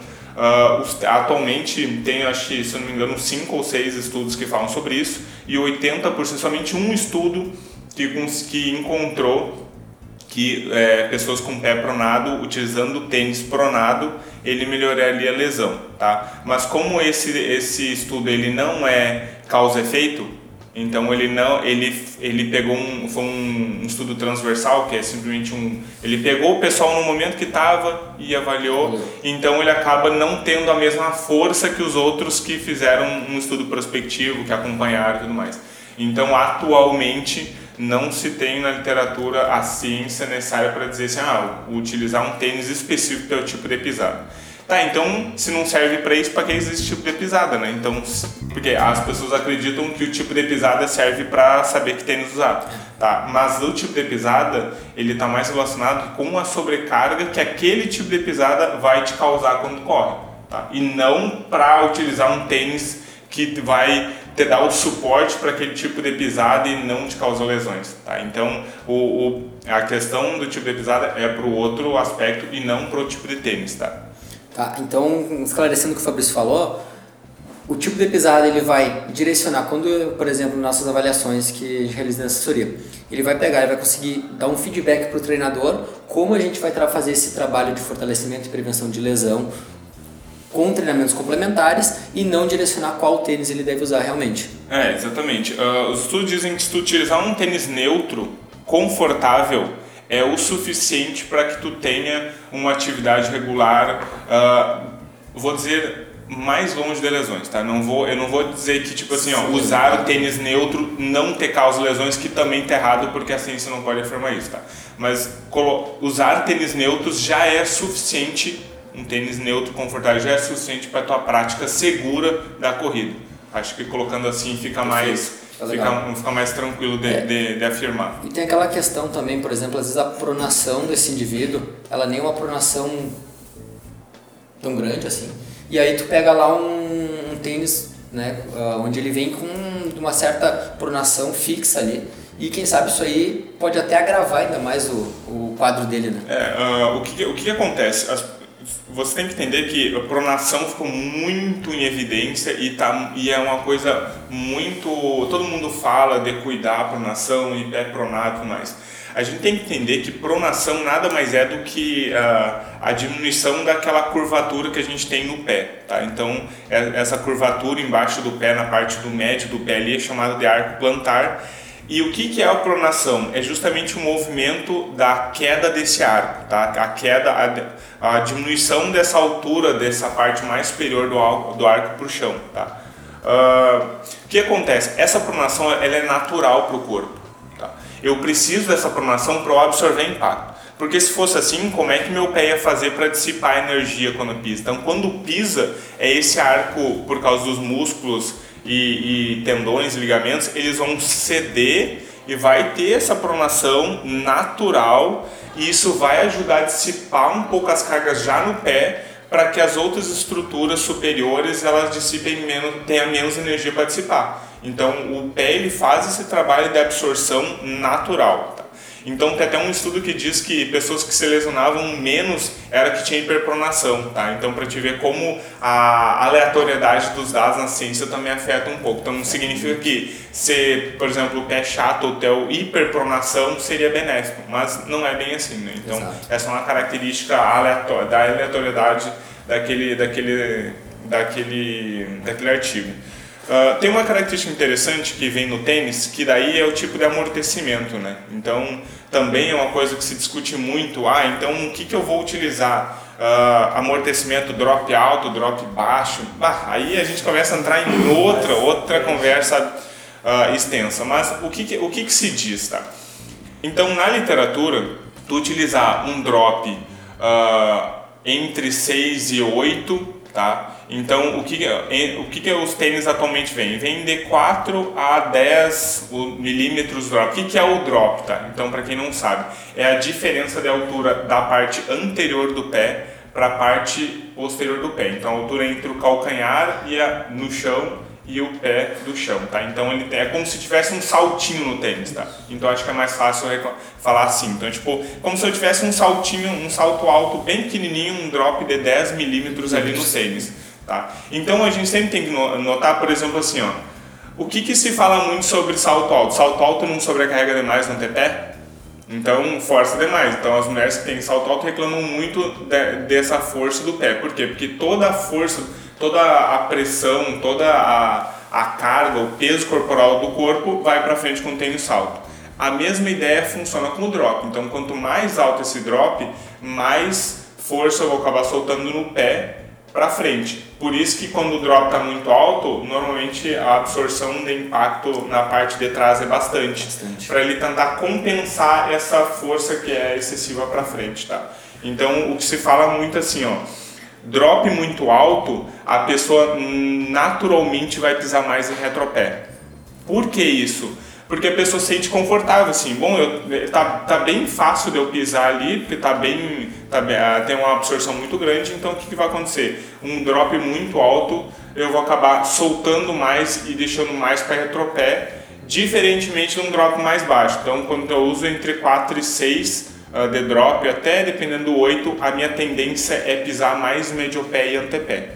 os- atualmente tem, acho que, se eu não me engano, cinco ou seis estudos que falam sobre isso e 80%, somente um estudo que, que encontrou que é, pessoas com pé pronado, utilizando o tênis pronado, ele melhoraria a lesão, tá? Mas como esse, esse estudo ele não é causa-efeito, então ele não, ele, ele pegou um, foi um, um estudo transversal, que é simplesmente um, ele pegou o pessoal no momento que estava e avaliou, então ele acaba não tendo a mesma força que os outros que fizeram um estudo prospectivo, que acompanharam e tudo mais. Então atualmente não se tem na literatura a ciência necessária para dizer assim, ah, utilizar um tênis específico para o tipo de pisada. Tá, então se não serve para isso, para que existe tipo de pisada, né? Então, porque as pessoas acreditam que o tipo de pisada serve para saber que tênis usar, tá? Mas o tipo de pisada, ele está mais relacionado com a sobrecarga que aquele tipo de pisada vai te causar quando corre, tá? E não para utilizar um tênis que vai te dar o suporte para aquele tipo de pisada e não te causar lesões, tá? Então, o, o- a questão do tipo de pisada é para o outro aspecto e não para o tipo de tênis, tá? Tá, então, esclarecendo o que o Fabrício falou, o tipo de pisada ele vai direcionar, quando, por exemplo, nossas avaliações que a gente realiza na assessoria, ele vai pegar e vai conseguir dar um feedback para o treinador como a gente vai fazer esse trabalho de fortalecimento e prevenção de lesão com treinamentos complementares e não direcionar qual tênis ele deve usar realmente. É, exatamente. Ah, os estudos dizem que se tu utilizar um tênis neutro, confortável, é o suficiente para que tu tenha uma atividade regular, ah, vou dizer mais longe de lesões, tá? Não vou, eu não vou dizer que tipo assim, ó, usar o tênis neutro não ter causa lesões, que também tá errado porque a ciência não pode afirmar isso, tá? Mas usar tênis neutros já é suficiente um tênis neutro, confortável já é suficiente para a tua prática segura da corrida. Acho que colocando assim fica mais Tá fica, fica mais tranquilo de, É. de, de afirmar. E tem aquela questão também, por exemplo, às vezes a pronação desse indivíduo, ela nem é uma pronação tão grande assim. E aí tu pega lá um, um tênis, né, ah, onde ele vem com uma certa pronação fixa ali. E quem sabe isso aí pode até agravar ainda mais o, o quadro dele, né? É, ah, o, que, o que acontece? As- você tem que entender que a pronação ficou muito em evidência e, tá, e é uma coisa muito. Todo mundo fala de cuidar a pronação e pé pronado mais. A gente tem que entender que pronação nada mais é do que ah, a diminuição daquela curvatura que a gente tem no pé. Tá? Então, é- essa curvatura embaixo do pé, na parte do médio do pé ali, é chamada de arco plantar. E o que, que é a pronação? É justamente o movimento da queda desse arco, tá? A queda, a, a diminuição dessa altura, dessa parte mais superior do, al- do arco para o chão, tá? Ah, o que acontece? Essa pronação ela é natural para o corpo, tá? Eu preciso dessa pronação para eu absorver impacto. Porque se fosse assim, como é que meu pé ia fazer para dissipar a energia quando pisa? Então, quando pisa, é esse arco, por causa dos músculos e, e tendões e ligamentos, eles vão ceder e vai ter essa pronação natural e isso vai ajudar a dissipar um pouco as cargas já no pé para que as outras estruturas superiores elas dissipem menos, tenham menos energia para dissipar. Então o pé ele faz esse trabalho de absorção natural. Então tem até um estudo que diz que pessoas que se lesionavam menos era que tinha hiperpronação, tá? Então para te ver como a aleatoriedade dos dados na ciência também afeta um pouco. Então não significa que se, por exemplo, o pé chato ou ter hiperpronação seria benéfico, mas não é bem assim, né? Então Exato. essa é uma característica aleatória, da aleatoriedade daquele, daquele, daquele, daquele artigo. Ah, tem uma característica interessante que vem no tênis, que daí é o tipo de amortecimento, né? Então, também é uma coisa que se discute muito. Ah, então o que, que eu vou utilizar? Ah, amortecimento drop alto, drop baixo. Bah, aí a gente começa a entrar em outra, outra conversa ah, extensa. Mas o que, que- o que, que se diz, tá? Então, na literatura, tu utilizar um drop entre 6 e 8, tá? Então, o que, em- o que, os tênis atualmente vêm? Vem de 4 a 10 o- milímetros drop. O que, que é o drop, tá? Então, para quem não sabe, é a diferença de altura da parte anterior do pé para a parte posterior do pé. Então, a altura entre o calcanhar e a, no chão e o pé do chão, tá? Então ele é como se tivesse um saltinho no tênis, tá? Então acho que é mais fácil falar assim. Então tipo, como se eu tivesse um saltinho, um salto alto bem pequenininho, um drop de 10 milímetros ali no tênis, tá? Então a gente sempre tem que no- notar, por exemplo, assim, ó, o que que se fala muito sobre salto alto? Salto alto não sobrecarrega demais no pé? Então, força demais. Então, as mulheres que têm salto alto reclamam muito de- dessa força do pé. Por quê? Porque toda a força, toda a pressão, toda a, a carga, o peso corporal do corpo vai para frente com o tênis salto. A mesma ideia funciona com o drop. Então, quanto mais alto esse drop, mais força eu vou acabar soltando no pé para frente. Por isso que quando o drop está muito alto, normalmente a absorção de impacto na parte de trás é bastante, Bastante. para ele tentar compensar essa força que é excessiva para frente, tá? Então o que se fala muito assim, ó, drop muito alto, a pessoa naturalmente vai pisar mais em retropé. Por que isso? Porque a pessoa se sente confortável, assim, bom, eu, tá, tá bem fácil de eu pisar ali, porque tá bem, tá ah, tem uma absorção muito grande, então o que, que vai acontecer? Um drop muito alto, eu vou acabar soltando mais e deixando mais para retropé, diferentemente de um drop mais baixo. Então, quando eu uso entre 4 e 6 ah, de drop, até dependendo do 8, a minha tendência é pisar mais mediopé e antepé.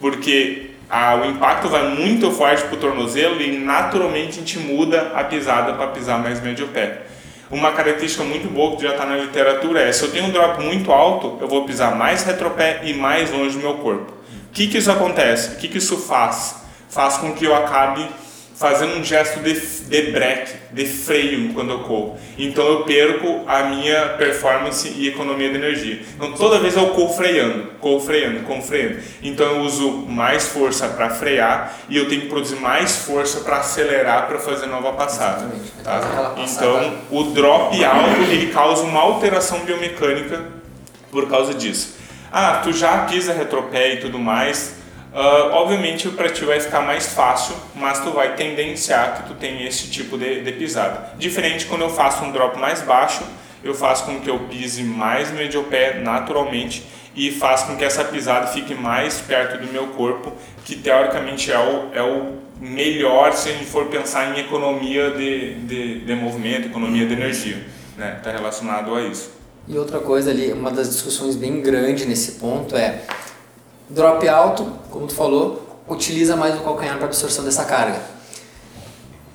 Porque ah, o impacto vai muito forte para o tornozelo e naturalmente a gente muda a pisada para pisar mais médio pé. Uma característica muito boa que já está na literatura é: se eu tenho um drop muito alto, eu vou pisar mais retropé e mais longe do meu corpo. O que, que isso acontece? O que, que isso faz? Faz com que eu acabe fazendo um gesto de, de break, de freio quando eu corro. Então eu perco a minha performance e economia de energia. Então toda vez eu corro freando, corro freando, corro freando. Então eu uso mais força para frear e eu tenho que produzir mais força para acelerar para fazer nova passada. Tá? Então o drop alto ele causa uma alteração biomecânica por causa disso. Ah, tu já pisa retropé e tudo mais, uh, obviamente para ti vai ficar mais fácil, mas tu vai tendenciar que tu tem esse tipo de, de pisada. Diferente quando eu faço um drop mais baixo, eu faço com que eu pise mais medio pé naturalmente e faz com que essa pisada fique mais perto do meu corpo, que teoricamente é o, é o melhor se a gente for pensar em economia de, de, de movimento, economia de energia. Está né? Tá relacionado a isso. E outra coisa ali, uma das discussões bem grande nesse ponto é drop alto, como tu falou, utiliza mais o calcanhar para absorção dessa carga.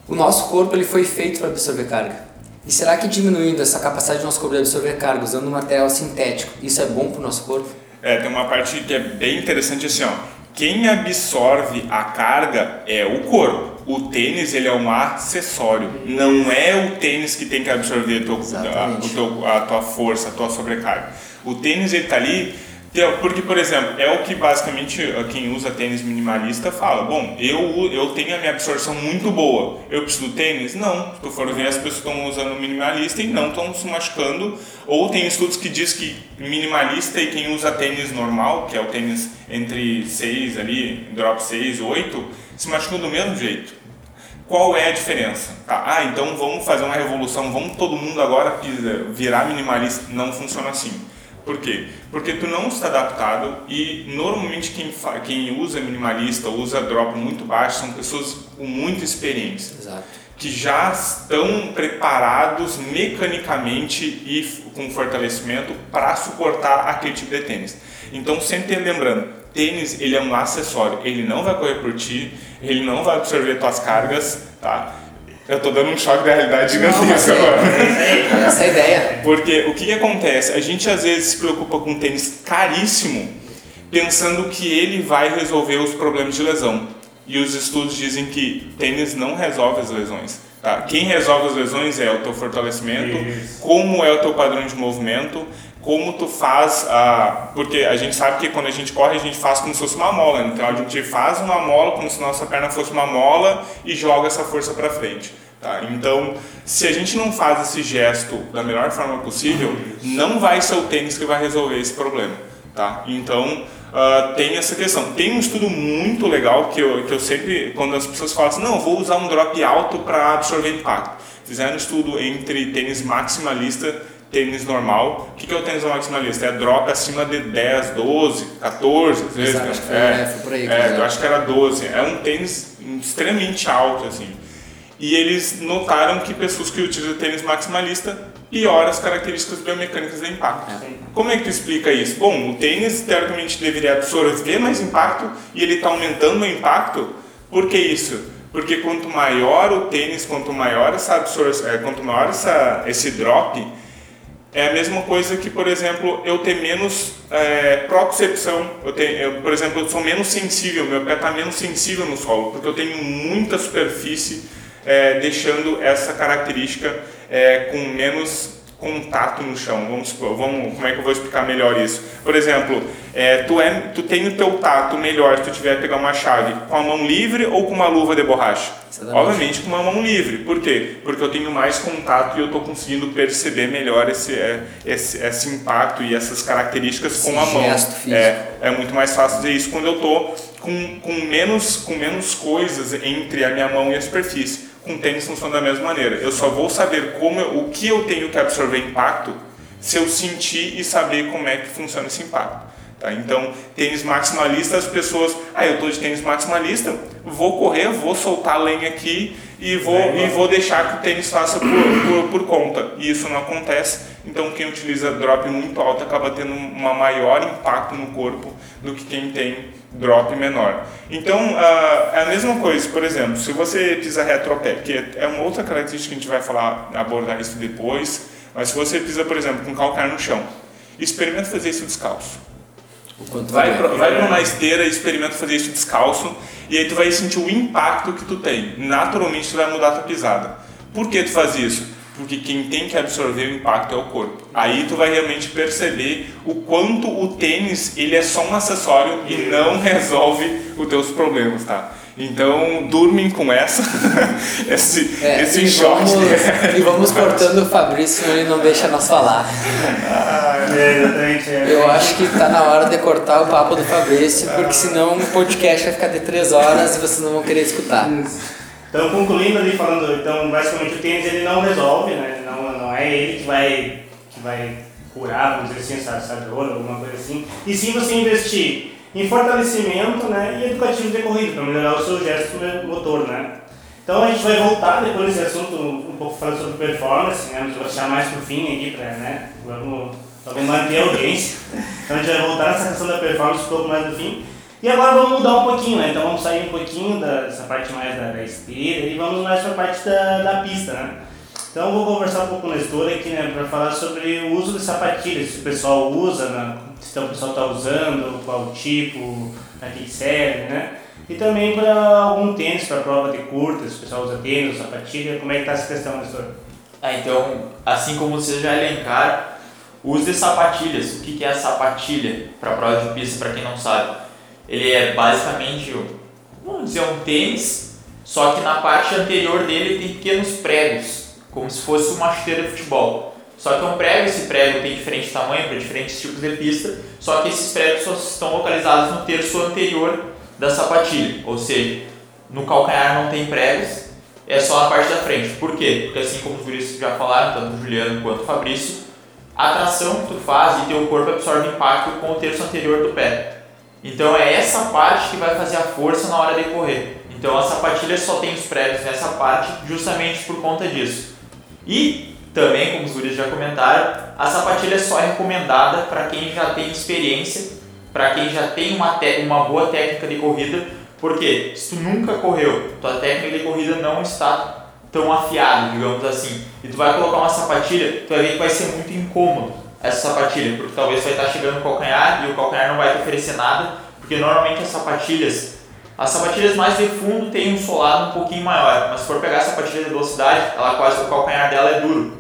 O nosso corpo ele foi feito para absorver carga. E será que diminuindo essa capacidade do nosso corpo de absorver carga usando um material sintético, isso é bom para o nosso corpo? É, tem uma parte que é bem interessante assim, ó. Quem absorve a carga é o corpo. O tênis ele é um acessório, não é o tênis que tem que absorver a tua, a, a tua força, a tua sobrecarga. O tênis ele está ali porque, por exemplo, é o que basicamente quem usa tênis minimalista fala. Bom, eu, eu tenho a minha absorção muito boa. Eu preciso do tênis? Não. Se tu for ver, as pessoas estão usando minimalista e não estão se machucando. Ou tem estudos que diz que minimalista e quem usa tênis normal, que é o tênis entre 6 ali, drop 6, 8, se machucam do mesmo jeito. Qual é a diferença? Tá? Ah, então vamos fazer uma revolução, vamos todo mundo agora virar minimalista. Não funciona assim por quê? Porque tu não está adaptado e normalmente quem, quem usa minimalista, usa drop muito baixo, são pessoas com muita experiência. Exato. Que já estão preparados mecanicamente e com fortalecimento para suportar aquele tipo de tênis. Então sempre lembrando, tênis ele é um acessório, ele não vai correr por ti, ele não vai absorver tuas cargas, tá? Eu tô dando um choque da realidade gigantesca agora. É essa é a ideia. Porque o que, que acontece? A gente às vezes se preocupa com um tênis caríssimo, pensando que ele vai resolver os problemas de lesão. E os estudos dizem que tênis não resolve as lesões. Tá? Quem resolve as lesões é o teu fortalecimento, Isso. como é o teu padrão de movimento, como tu faz a. Porque a gente sabe que quando a gente corre, a gente faz como se fosse uma mola. Então a gente faz uma mola como se nossa perna fosse uma mola e joga essa força para frente. Tá? Então, se a gente não faz esse gesto da melhor forma possível, não vai ser o tênis que vai resolver esse problema. Tá? Então, uh, tem essa questão. Tem um estudo muito legal que eu, que eu sempre, quando as pessoas falam assim, não, vou usar um drop alto para absorver impacto. Fizeram um estudo entre tênis maximalista tênis normal. O que, que é o tênis maximalista? É drop acima de 10, 12, 14, às vezes. Exato, foi, é, foi por aí. É, eu acho que era 12. É um tênis extremamente alto, assim. E eles notaram que pessoas que utilizam tênis maximalista pioram as características biomecânicas do impacto. É. Como é que tu explica isso? Bom, o tênis teoricamente deveria absorver mais impacto e ele está aumentando o impacto. Por que isso? Porque quanto maior o tênis, quanto maior essa absorção, é, quanto maior essa, esse drop, é a mesma coisa que, por exemplo, eu ter menos é, propriocepção. Eu tenho, eu, por exemplo, eu sou menos sensível, meu pé está menos sensível no solo, porque eu tenho muita superfície, é, deixando essa característica é, com menos contato no chão. Vamos vamos, como é que eu vou explicar melhor isso? Por exemplo, é, tu, é, tu tem o teu tato melhor se tu tiver pegar uma chave com a mão livre ou com uma luva de borracha? Exatamente. Obviamente com uma mão livre. Por quê? Porque eu tenho mais contato e eu estou conseguindo perceber melhor esse, é, esse, esse impacto e essas características esse com a mão. É, é muito mais fácil fazer isso quando eu estou com, com, menos, com menos coisas entre a minha mão e a superfície com tênis funciona da mesma maneira. Eu só vou saber como eu, o que eu tenho que absorver impacto se eu sentir e saber como é que funciona esse impacto. Tá? Então, tênis maximalista, as pessoas, ah, eu estou de tênis maximalista, vou correr, vou soltar a lenha aqui e vou, e vou deixar que o tênis faça por, por, por, conta. E isso não acontece. Então, quem utiliza drop muito alto acaba tendo um maior impacto no corpo do que quem tem drop menor. Então, é a mesma coisa, por exemplo, se você pisa retropé, que é uma outra característica que a gente vai falar, abordar isso depois, mas se você pisa, por exemplo, com calcanhar no chão, experimenta fazer isso descalço. Vai para vai uma esteira e experimenta fazer isso descalço, e aí tu vai sentir o impacto que tu tem. Naturalmente tu vai mudar a tua pisada. Por que tu faz isso? Porque quem tem que absorver o impacto é o corpo. Aí tu vai realmente perceber o quanto o tênis ele é só um acessório e não resolve os teus problemas, tá? Então, durmem com essa, [LAUGHS] esse, É, esse e, choque. vamos, [LAUGHS] e vamos cortando o Fabrício, ele não deixa nós falar. É, exatamente. é. Eu acho que tá na hora de cortar o papo do Fabrício, porque senão o podcast vai ficar de três horas e vocês não vão querer escutar. Então, concluindo ali, falando, então, basicamente o tênis ele não resolve, né? Não, não é ele que vai, que vai curar, vamos dizer assim, essa, essa dor, alguma coisa assim. E sim você investir em fortalecimento né, e educativo de corrida, para melhorar o seu gesto motor, né? Então a gente vai voltar depois nesse assunto um pouco falando sobre performance, né? Vou deixar mais pro fim aqui para, né? Vamos talvez manter a audiência. Então a gente vai voltar nessa questão da performance um pouco mais no fim. E agora vamos mudar um pouquinho, né? Então vamos sair um pouquinho dessa parte mais da, da esteira e vamos mais para a parte da, da pista, né? Então vou conversar um pouco com o Nestor aqui, né? Para falar sobre o uso de sapatilhas, se o pessoal usa, né? se o pessoal está usando, qual tipo, para que serve, né? E também para algum tênis, para prova de curta, se o pessoal usa tênis, sapatilha, como é que tá essa questão, Nestor? Ah, então, assim como vocês já elencaram, de sapatilhas. O que que é a sapatilha para prova de pista, para quem não sabe? Ele é basicamente, vamos dizer, um tênis, só que na parte anterior dele tem pequenos pregos, como se fosse uma chuteira de futebol. Só que é um prego, esse prego tem diferente tamanho para diferentes tipos de pista, só que esses pregos só estão localizados no terço anterior da sapatilha, ou seja, no calcanhar não tem pregos, é só na parte da frente. Por quê? Porque assim como os guris já falaram, tanto o Juliano quanto o Fabrício, a tração que tu faz e teu corpo absorve impacto com o terço anterior do pé. Então é essa parte que vai fazer a força na hora de correr. Então a sapatilha só tem os pregos nessa parte justamente por conta disso. E também, como os guris já comentaram, a sapatilha só é recomendada para quem já tem experiência, para quem já tem uma, uma boa técnica de corrida, porque se tu nunca correu, tua técnica de corrida não está tão afiada, digamos assim, e tu vai colocar uma sapatilha, tu vai ver que vai ser muito incômodo essa sapatilha, porque talvez vai estar chegando no calcanhar e o calcanhar não vai te oferecer nada, porque normalmente as sapatilhas, as sapatilhas mais de fundo têm um solado um pouquinho maior, mas se for pegar a sapatilha de velocidade, ela quase o calcanhar dela é duro,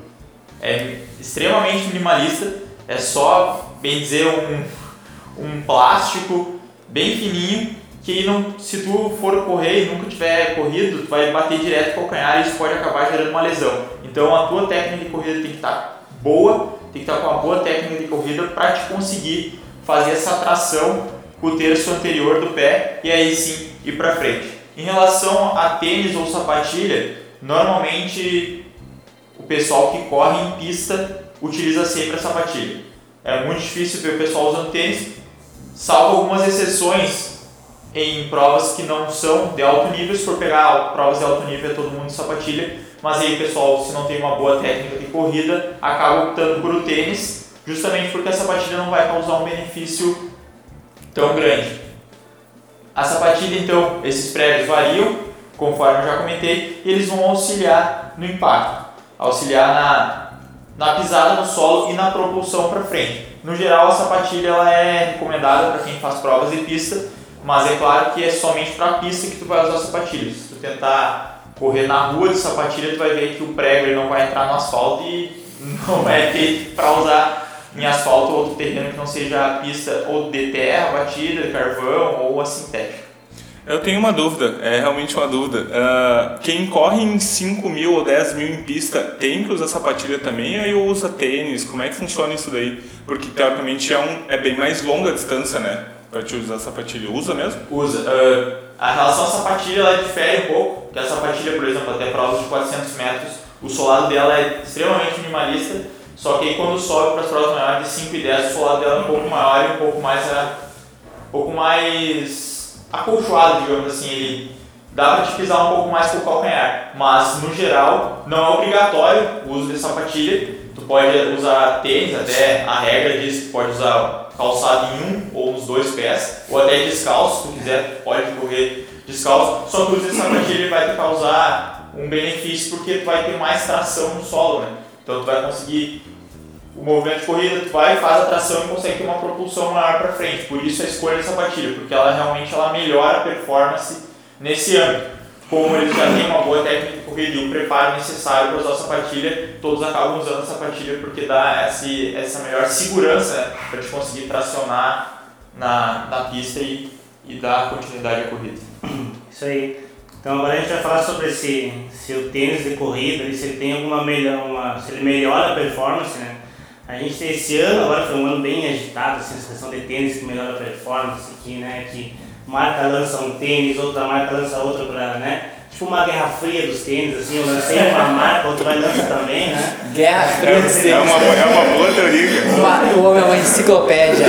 é extremamente minimalista, é só, bem dizer, um, um plástico bem fininho que não, se tu for correr e nunca tiver corrido, tu vai bater direto no calcanhar e isso pode acabar gerando uma lesão. Então a tua técnica de corrida tem que estar boa, tem que estar com uma boa técnica de corrida para te conseguir fazer essa tração com o terço anterior do pé e aí sim ir para frente. Em relação a tênis ou sapatilha, normalmente o pessoal que corre em pista utiliza sempre a sapatilha. É muito difícil ver o pessoal usando tênis, salvo algumas exceções em provas que não são de alto nível. Se for pegar provas de alto nível, é todo mundo de sapatilha. Mas aí, pessoal, se não tem uma boa técnica de corrida, acaba optando por o tênis, justamente porque a sapatilha não vai causar um benefício tão grande. A sapatilha, então, esses pregos variam, conforme eu já comentei, e eles vão auxiliar no impacto, auxiliar na, na pisada no solo e na propulsão para frente. No geral, a sapatilha ela é recomendada para quem faz provas de pista, mas é claro que é somente para a pista que tu vai usar sapatilha. Se tu tentar correr na rua de sapatilha, tu vai ver que o prego ele não vai entrar no asfalto e não é feito para usar em asfalto ou outro terreno que não seja a pista ou de terra batida, de carvão ou a sintética. Eu tenho uma dúvida, é realmente uma dúvida. Ah, quem corre em 5 mil ou 10 mil em pista tem que usar sapatilha também ou usa tênis? Como é que funciona isso daí? Porque teoricamente é, um, é bem mais longa a distância, né? Pra te usar sapatilha. Usa mesmo? Usa. Ah, a relação à sapatilha ela difere um pouco, porque a sapatilha, por exemplo, até provas de 400 metros, o solado dela é extremamente minimalista, só que aí quando sobe para as provas maiores de 5 e 10, o solado dela é um pouco maior e um pouco mais, ah, um pouco mais acolchoado, digamos assim, ele dá para te pisar um pouco mais com o calcanhar, mas no geral não é obrigatório o uso de sapatilha, tu pode usar tênis, até a regra diz que pode usar calçado em um ou nos dois pés, ou até descalço, se tu quiser, pode correr descalço, só que o uso de sapatilha vai te causar um benefício porque tu vai ter mais tração no solo, né? Então tu vai conseguir o movimento de corrida, tu vai, faz a tração e consegue ter uma propulsão maior para frente. Por isso a escolha da sapatilha, porque ela realmente ela melhora a performance nesse âmbito. Como eles já têm uma boa técnica de corrida e o preparo necessário para usar a sapatilha, todos acabam usando a sapatilha porque dá esse, essa melhor segurança para te conseguir tracionar na, na pista e, e dar continuidade à corrida. Isso aí. Então agora a gente vai falar sobre esse, se o tênis de corrida, se ele tem alguma melhor, uma, se ele melhora a performance, né? A gente esse ano agora foi um ano bem agitado, assim, essa questão de tênis que melhora a performance né? Que marca lança um tênis, outra marca lança outro para, né? Tipo uma guerra fria dos tênis, assim, eu lancei uma marca, outro vai lançar também, né? Guerra fria dos É tênis. uma, é uma boa teoria. Uma- O homem é uma enciclopédia.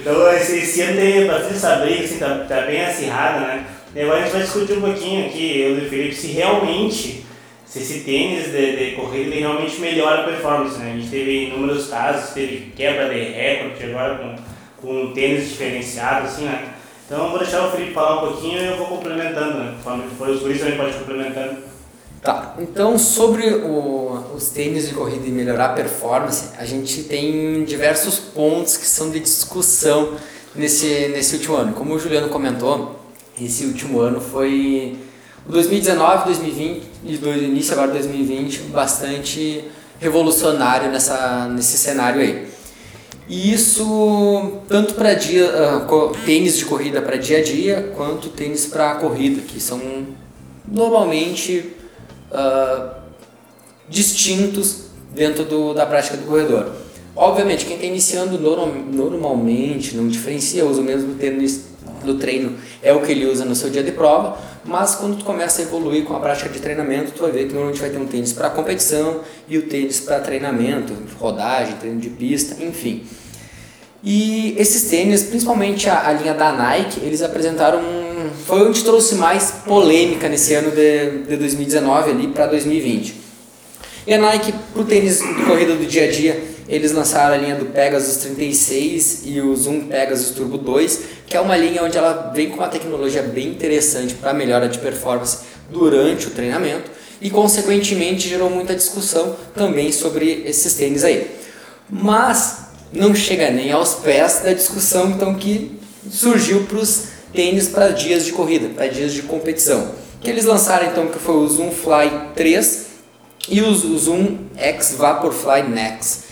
Então esse, esse ano tem bastante essa briga, assim, tá, tá bem acirrada, né? E agora a gente vai discutir um pouquinho aqui, eu e o Felipe, se realmente, se esse tênis de, de corrida ele realmente melhora a performance, né? A gente teve inúmeros casos, teve quebra de recorde agora com, com tênis diferenciado, assim, né? Então eu vou deixar o Felipe falar um pouquinho e eu vou complementando, né? Conforme for os guris também pode complementando. Tá, então sobre o- os tênis de corrida e melhorar a performance, a gente tem diversos pontos que são de discussão nesse, nesse último ano. Como o Juliano comentou, esse último ano foi o 2019, 2020 e do início agora 2020 bastante revolucionário nessa, nesse cenário aí. E isso tanto para dia ah, tênis de corrida para dia a dia quanto tênis para corrida, que são normalmente ah, distintos dentro do, da prática do corredor. Obviamente, quem está iniciando norm- normalmente não diferencia, usa o mesmo tênis do treino, é o que ele usa no seu dia de prova, mas quando tu começa a evoluir com a prática de treinamento, tu vai ver que normalmente vai ter um tênis para competição e o tênis para treinamento, rodagem, treino de pista, enfim. E esses tênis, principalmente a, a linha da Nike, eles apresentaram. um- Foi onde trouxe mais polêmica nesse ano de, de 2019 ali para 2020. E a Nike, pro tênis de corrida do dia a dia, eles lançaram a linha do Pegasus 36 e o Zoom Pegasus Turbo 2, que é uma linha onde ela vem com uma tecnologia bem interessante para melhora de performance durante o treinamento e, consequentemente, gerou muita discussão também sobre esses tênis aí. Mas não chega nem aos pés da discussão então que surgiu para os tênis para dias de corrida, para dias de competição. Que eles lançaram então que foi o Zoom Fly 3 e o Zoom X Vaporfly Nex.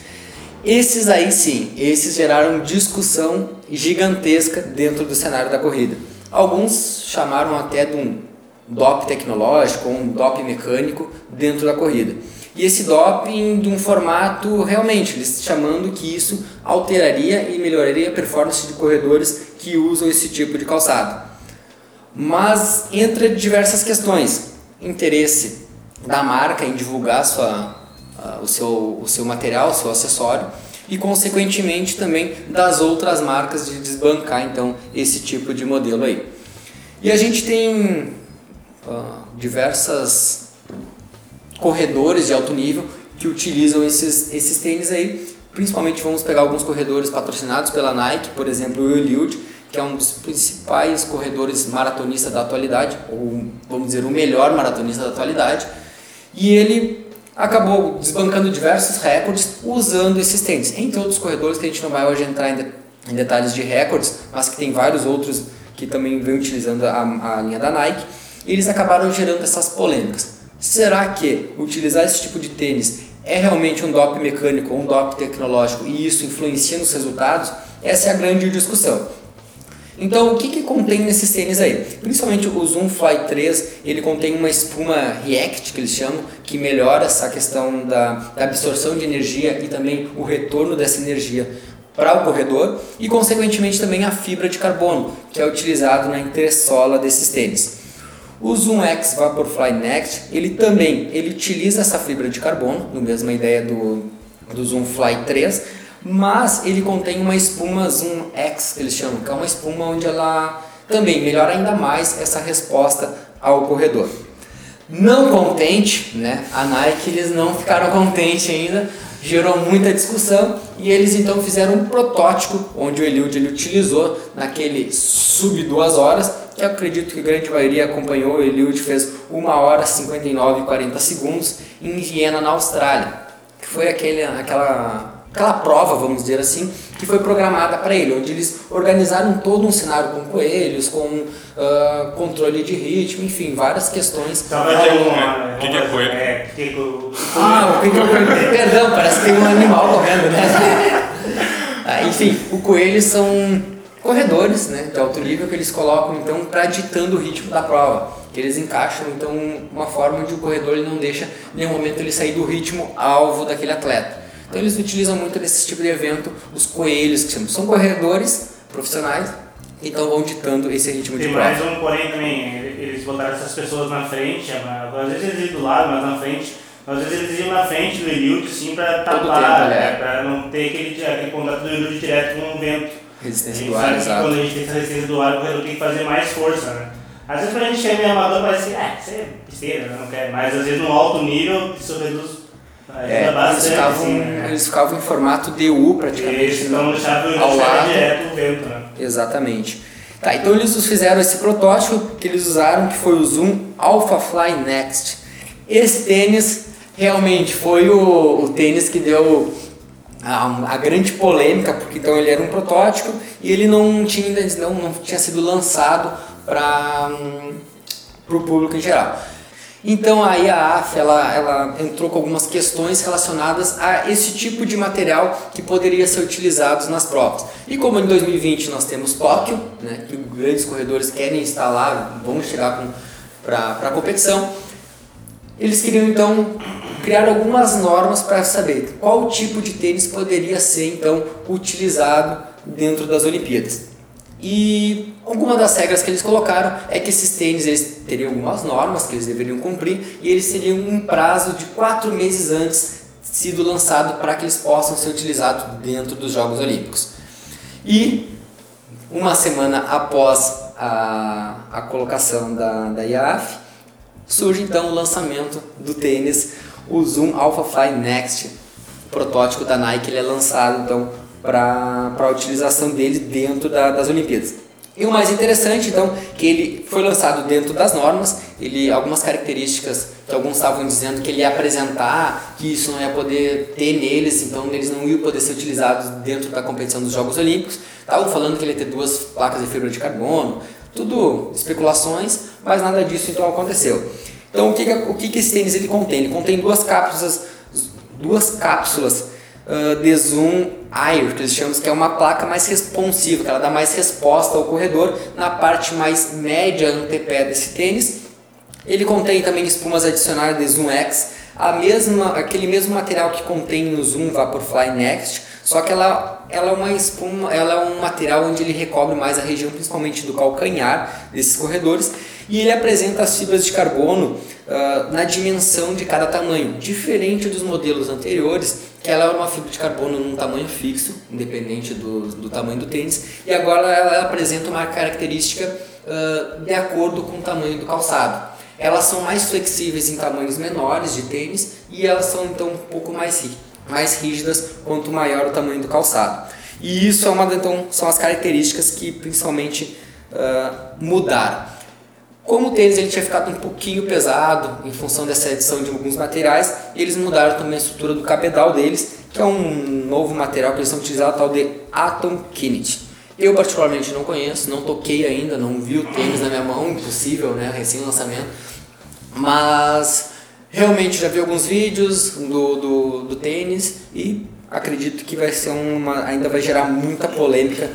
Esses aí sim, esses geraram discussão gigantesca dentro do cenário da corrida. Alguns chamaram até de um DOP tecnológico ou um DOP mecânico dentro da corrida. E esse doping de um formato realmente, eles chamando que isso alteraria e melhoraria a performance de corredores que usam esse tipo de calçado. Mas entra diversas questões. Interesse da marca em divulgar sua, ah, o, seu, o seu material, o seu acessório e consequentemente também das outras marcas de desbancar então esse tipo de modelo aí. E a gente tem ah, diversas corredores de alto nível que utilizam esses, esses tênis aí. Principalmente vamos pegar alguns corredores patrocinados pela Nike, por exemplo o Eliud, que é um dos principais corredores maratonistas da atualidade, ou vamos dizer o melhor maratonista da atualidade, e ele acabou desbancando diversos recordes usando esses tênis. Entre outros corredores que a gente não vai hoje entrar em, de- em detalhes de recordes, mas que tem vários outros que também vêm utilizando a, a linha da Nike, eles acabaram gerando essas polêmicas. Será que utilizar esse tipo de tênis é realmente um doping mecânico ou um doping tecnológico e isso influencia nos resultados? Essa é a grande discussão. Então, o que, que contém nesses tênis aí? Principalmente o Zoom Fly 3, ele contém uma espuma React, que eles chamam, que melhora essa questão da, da absorção de energia e também o retorno dessa energia para o corredor e, consequentemente, também a fibra de carbono, que é utilizado na entressola desses tênis. O Zoom X Vaporfly Next, ele também ele utiliza essa fibra de carbono, no mesma ideia do, do Zoom Fly 3, mas ele contém uma espuma Zoom X, que eles chamam, que é uma espuma onde ela também melhora ainda mais essa resposta ao corredor. Não contente, né? A Nike eles não ficaram contentes ainda, gerou muita discussão e eles então fizeram um protótipo onde o Eliud ele utilizou naquele sub duas horas, eu acredito que a grande maioria acompanhou, o Eliud fez 1 hora 59 e 40 segundos em Viena, na Austrália, que foi aquele, aquela aquela prova, vamos dizer assim, que foi programada para ele, onde eles organizaram todo um cenário com coelhos, com ah, controle de ritmo, enfim, várias questões. Só vai ter um- uma. o que que é coelho? É, que o- Ah, o que que é coelho? Perdão, parece que tem um animal correndo, né? [LAUGHS] Ah, enfim, o coelho são corredores né, de alto nível que eles colocam então para ditando o ritmo da prova. Eles encaixam então uma forma onde o corredor ele não deixa nenhum momento ele sair do ritmo alvo daquele atleta. Então eles utilizam muito nesse tipo de evento os coelhos, que são, são corredores profissionais, então vão ditando esse ritmo Tem de prova. mais um porém também, eles botaram essas pessoas na frente, às vezes eles iam do lado, mas na frente, às vezes eles iam na frente do Eliud, sim, para tapar, tempo, é. né, para não ter aquele, aquele contato do Eliud direto com o vento. A Resistência do ar, que exato. quando a gente tem essa resistência do ar, o corredor tem que fazer mais força, né? Às vezes pra gente que é meio amador parece que, ah, isso é besteira, né, não quer, mas às vezes no alto nível isso reduz É, eles, ficavam, assim, né? eles ficavam em formato DU praticamente Eles estão deixando ao deixando lado. direto o vento, né? Exatamente. Tá, então eles fizeram esse protótipo que eles usaram, que foi o Zoom Alpha Fly Next. Esse tênis realmente foi o, o tênis que deu a, a grande polêmica, porque então ele era um protótipo e ele não tinha, ainda não, não tinha sido lançado para o público em geral. Então aí a AF ela, ela entrou com algumas questões relacionadas a esse tipo de material que poderia ser utilizado nas provas. E como em 2020 nós temos Tóquio, né, que grandes corredores querem lá, vão chegar para a competição, eles queriam então criar algumas normas para saber qual tipo de tênis poderia ser então utilizado dentro das Olimpíadas. E alguma das regras que eles colocaram é que esses tênis eles teriam algumas normas que eles deveriam cumprir e eles teriam um prazo de quatro meses antes sido lançado para que eles possam ser utilizados dentro dos Jogos Olímpicos. E uma semana após a, a colocação da, da IAF, surge então o lançamento do tênis, o Zoom Alpha Fly Next, protótipo da Nike, ele é lançado então para a utilização dele dentro da, das Olimpíadas. E o mais interessante, então, que ele foi lançado dentro das normas, ele algumas características que alguns estavam dizendo que ele ia apresentar, que isso não ia poder ter neles, então eles não iam poder ser utilizados dentro da competição dos Jogos Olímpicos. Estavam falando que ele ia ter duas placas de fibra de carbono, tudo especulações, mas nada disso então aconteceu. Então o que, o que, esse tênis ele contém? Ele contém duas cápsulas, duas cápsulas uh, de zoom Air, que eles chamam que é uma placa mais responsiva, que ela dá mais resposta ao corredor na parte mais média antepé desse tênis. Ele contém também espumas adicionais de Zoom X, a mesma, aquele mesmo material que contém no Zoom Vaporfly Next, só que ela, ela é uma espuma, ela é um material onde ele recobre mais a região, principalmente do calcanhar desses corredores, e ele apresenta as fibras de carbono uh, na dimensão de cada tamanho, diferente dos modelos anteriores, que ela era uma fibra de carbono num tamanho fixo, independente do, do tamanho do tênis, e agora ela apresenta uma característica uh, de acordo com o tamanho do calçado. Elas são mais flexíveis em tamanhos menores de tênis e elas são então um pouco mais, mais rígidas quanto maior o tamanho do calçado. E isso é uma então são as características que principalmente uh, mudaram. Como o tênis ele tinha ficado um pouquinho pesado em função dessa edição de alguns materiais, eles mudaram também a estrutura do cabedal deles, que é um novo material que eles estão utilizando, tal de Atom Kinetic. Eu particularmente não conheço, não toquei ainda, não vi o tênis na minha mão, impossível, né, recém-lançamento, mas realmente já vi alguns vídeos do, do, do tênis e acredito que vai ser uma, ainda vai gerar muita polêmica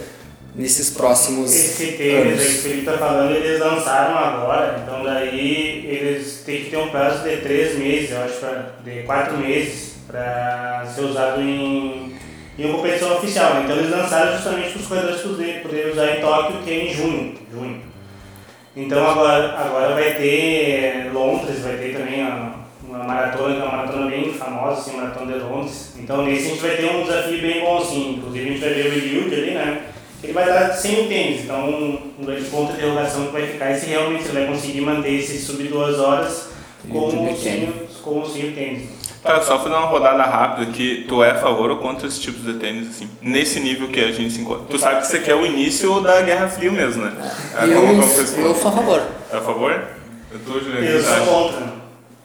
nesses próximos Esse tênis anos. aí que o Felipe tá falando, eles lançaram agora, então daí eles têm que ter um prazo de três meses, eu acho, pra, de quatro meses, para ser usado em, em uma competição oficial. Então eles lançaram justamente para os corredores poderem poder usar em Tóquio, que é em junho. junho. Então agora, agora vai ter Londres, vai ter também uma, uma maratona, que é uma maratona bem famosa, assim, a maratona de Londres. Então nesse a gente vai ter um desafio bem bom, assim. Inclusive a gente vai ver o Eliud ali, né? Ele vai estar sem o tênis, então um grande ponto de interrogação que vai ficar é se realmente ele vai conseguir manter esse sub duas horas com o sem, com o sem o tênis. Tá, só fazer uma rodada rápida aqui. Tu é a favor ou contra esses tipos de tênis, assim? Nesse nível que a gente se encontra. Tu sabe que isso aqui é o início da Guerra Fria mesmo, né? É eu, como- como eu sou a favor. É a favor? Eu tô, Juliano. Eu sou contra.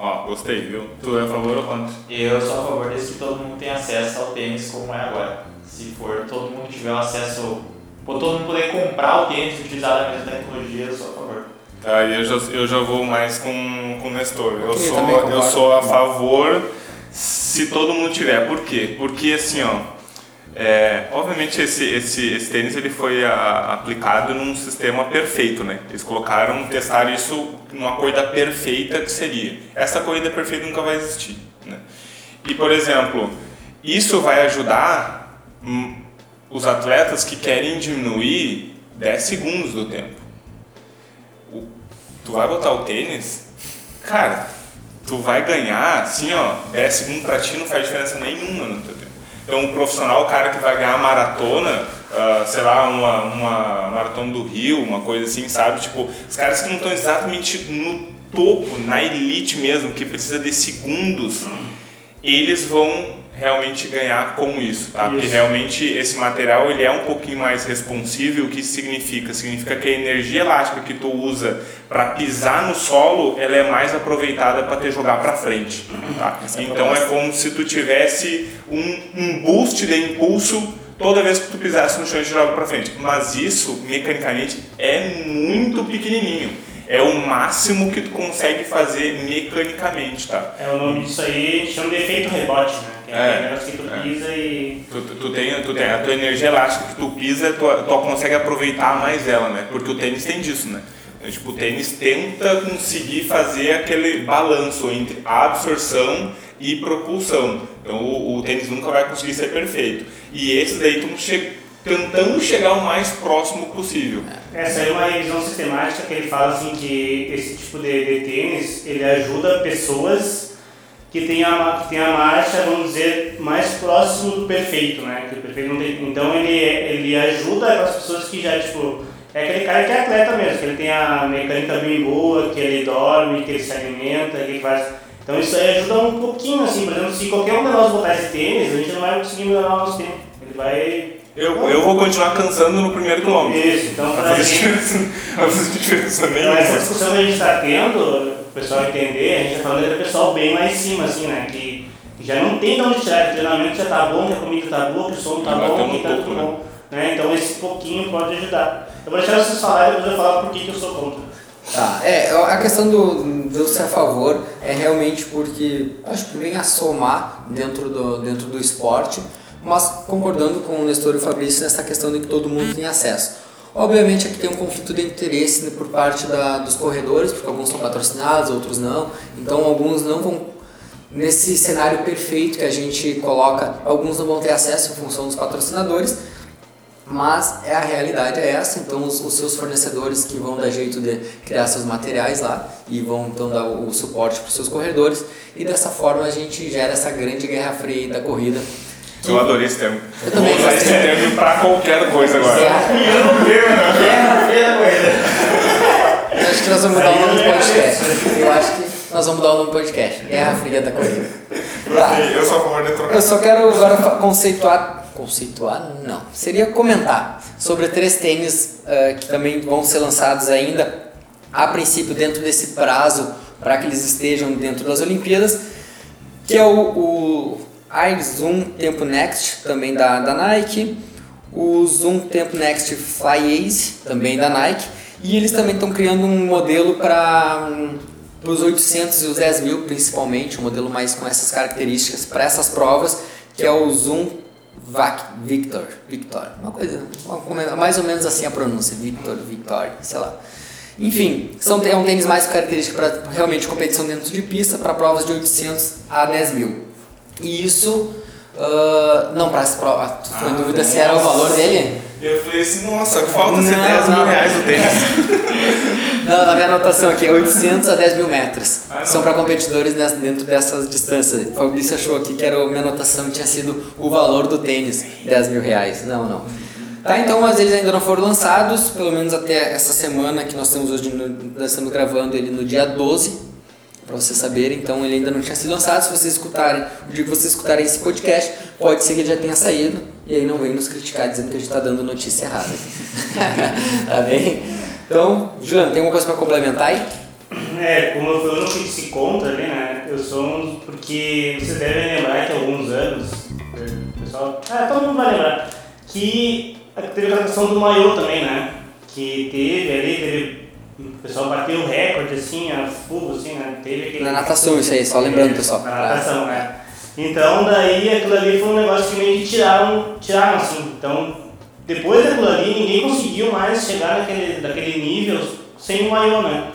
Ó, gostei, viu? Tu é a favor ou contra? Eu sou a favor desse que todo mundo tenha acesso ao tênis como é agora. Se for todo mundo tiver o acesso, por todo mundo poder comprar o tênis e utilizar a mesma tecnologia, eu sou a favor. Aí eu já, eu já vou mais com, com o Nestor. Eu Ok, sou, eu sou a favor se todo mundo tiver. Por quê? Porque assim, ó, É, obviamente esse, esse, esse tênis ele foi a, aplicado num sistema perfeito, né? Eles colocaram, testaram isso numa corrida perfeita que seria. Essa corrida perfeita nunca vai existir, né? E por exemplo, isso vai ajudar hum, os atletas que querem diminuir 10 segundos do tempo. O, tu vai botar o tênis, cara, tu vai ganhar, assim ó, 10 segundos pra ti não faz diferença nenhuma no teu. Então, um profissional, o cara que vai ganhar maratona, uh, sei lá, uma, uma maratona do Rio, uma coisa assim, sabe? Tipo, os caras que não estão exatamente no topo, na elite mesmo, que precisa de segundos, eles vão realmente ganhar com isso, tá? Isso. Porque realmente esse material ele é um pouquinho mais responsível. O que isso significa? Significa que a energia elástica que tu usa para pisar no solo, ela é mais aproveitada para te jogar para frente, tá? Então é como se tu tivesse um, um boost de impulso toda vez que tu pisasse no chão e te joga para frente. Mas isso mecanicamente é muito pequenininho é o máximo que tu consegue fazer mecanicamente, tá? É o nome disso aí chama de efeito rebote, né? Que é, é negócio que tu é. pisa e. Tu, tu, tem, tu tem a tua energia elástica que tu pisa, tu, tu consegue aproveitar mais ela, né? Porque o tênis tem disso, né? É, tipo, o tênis tenta conseguir fazer aquele balanço entre absorção e propulsão. Então o, o tênis nunca vai conseguir ser perfeito. E esse daí tu chega tentando chegar o mais próximo possível. Essa é uma revisão sistemática que ele fala assim que esse tipo de, de tênis ele ajuda pessoas que têm a, que tem a marcha, vamos dizer, mais próximo do perfeito, né? Que o perfeito não tem, então ele, ele ajuda as pessoas que já, tipo, é aquele cara que é atleta mesmo, que ele tem a mecânica bem boa, que ele dorme, que ele se alimenta, que ele faz... Então isso aí ajuda um pouquinho, assim, por exemplo, se qualquer um de nós botar esse tênis, a gente não vai conseguir melhorar o nosso tempo. Ele vai eu, eu vou continuar cansando no primeiro quilômetro. Isso, então para a gente. Não faz diferença [LAUGHS] nenhuma. Então, essa discussão que a gente está tendo, pessoal entender, a gente está falando do pessoal bem lá em cima, assim, né? Que já não tem de onde tirar, o treinamento já está bom, que a comida está boa, que o som está bom, que está tudo né? bom. Né? Então esse pouquinho pode ajudar. Eu vou deixar vocês falarem e depois eu falar por que, que eu sou contra. Tá, é, a questão do, do ser a favor é realmente porque acho que vem a somar dentro do, dentro do esporte mas concordando com o Nestor e o Fabrício nessa questão de que todo mundo tem acesso. Obviamente aqui tem um conflito de interesse por parte da, dos corredores, porque alguns são patrocinados, outros não. Então alguns não vão nesse cenário perfeito que a gente coloca, alguns não vão ter acesso em função dos patrocinadores, mas é a realidade é essa, então os, os, seus fornecedores que vão dar jeito de criar seus materiais lá e vão então dar o, o suporte para os seus corredores e dessa forma a gente gera essa grande guerra fria da corrida eu adorei esse termo. Vou usar esse termo pra qualquer coisa agora. Guerra Fria da Acho que nós vamos mudar o nome do podcast. Eu acho que nós vamos mudar o nome do podcast. Guerra Fria da Corrida. Tá. Eu a favor de trocar. Eu só quero agora conceituar. Conceituar? Não. Seria comentar sobre três tênis uh, que também vão ser lançados ainda, a princípio, dentro desse prazo, para que eles estejam dentro das Olimpíadas, que é o, o Air Zoom Tempo Next, também da, da Nike, o Zoom Tempo Next Fly Ace, também da Nike, e eles também estão criando um modelo para um, os 800 e os 10 mil principalmente, um modelo mais com essas características para essas provas, que é o Zoom Vac Victor, Victor, uma coisa, mais ou menos assim a pronúncia, Victor, Victor, sei lá. Enfim, são, é um tênis mais característico para realmente competição dentro de pista, para provas de 800 a 10 mil. E isso, uh, não, para as provas, tu ficou ah, em dúvida se era o valor dele? Eu falei assim, nossa, falta ser 10 mil reais o tênis. [LAUGHS] não, na minha anotação aqui, 800 a 10 mil metros. Ah, São para competidores dentro dessas distâncias. O Fabrício achou aqui que era a minha anotação tinha sido o valor do tênis, 10 mil reais. Não, não. Tá, então, mas eles ainda não foram lançados, pelo menos até essa semana que nós estamos hoje, nós estamos gravando ele no dia 12 para vocês saberem. Então ele ainda não tinha sido lançado. Se vocês escutarem, o dia que vocês escutarem esse podcast, pode ser que ele já tenha saído. E aí não vem nos criticar dizendo que a gente está dando notícia errada. [LAUGHS] tá bem? Então, Juliano, tem alguma coisa para complementar aí? É, como eu, eu não fiz esse conta ali, né? Eu sou um. Porque vocês devem lembrar que há alguns anos, o pessoal. Ah, todo mundo vai lembrar. Que teve a questão do maiô também, né? Que teve ali, teve o pessoal bateu o recorde, assim, a fuga, assim, né? Teve aquele... Na natação, isso aí, só lembrando, pessoal. Na natação, né? Então daí aquilo ali foi um negócio que meio que tiraram, tiraram assim. Então depois daquilo ali ninguém conseguiu mais chegar naquele, naquele nível sem o maiô, né?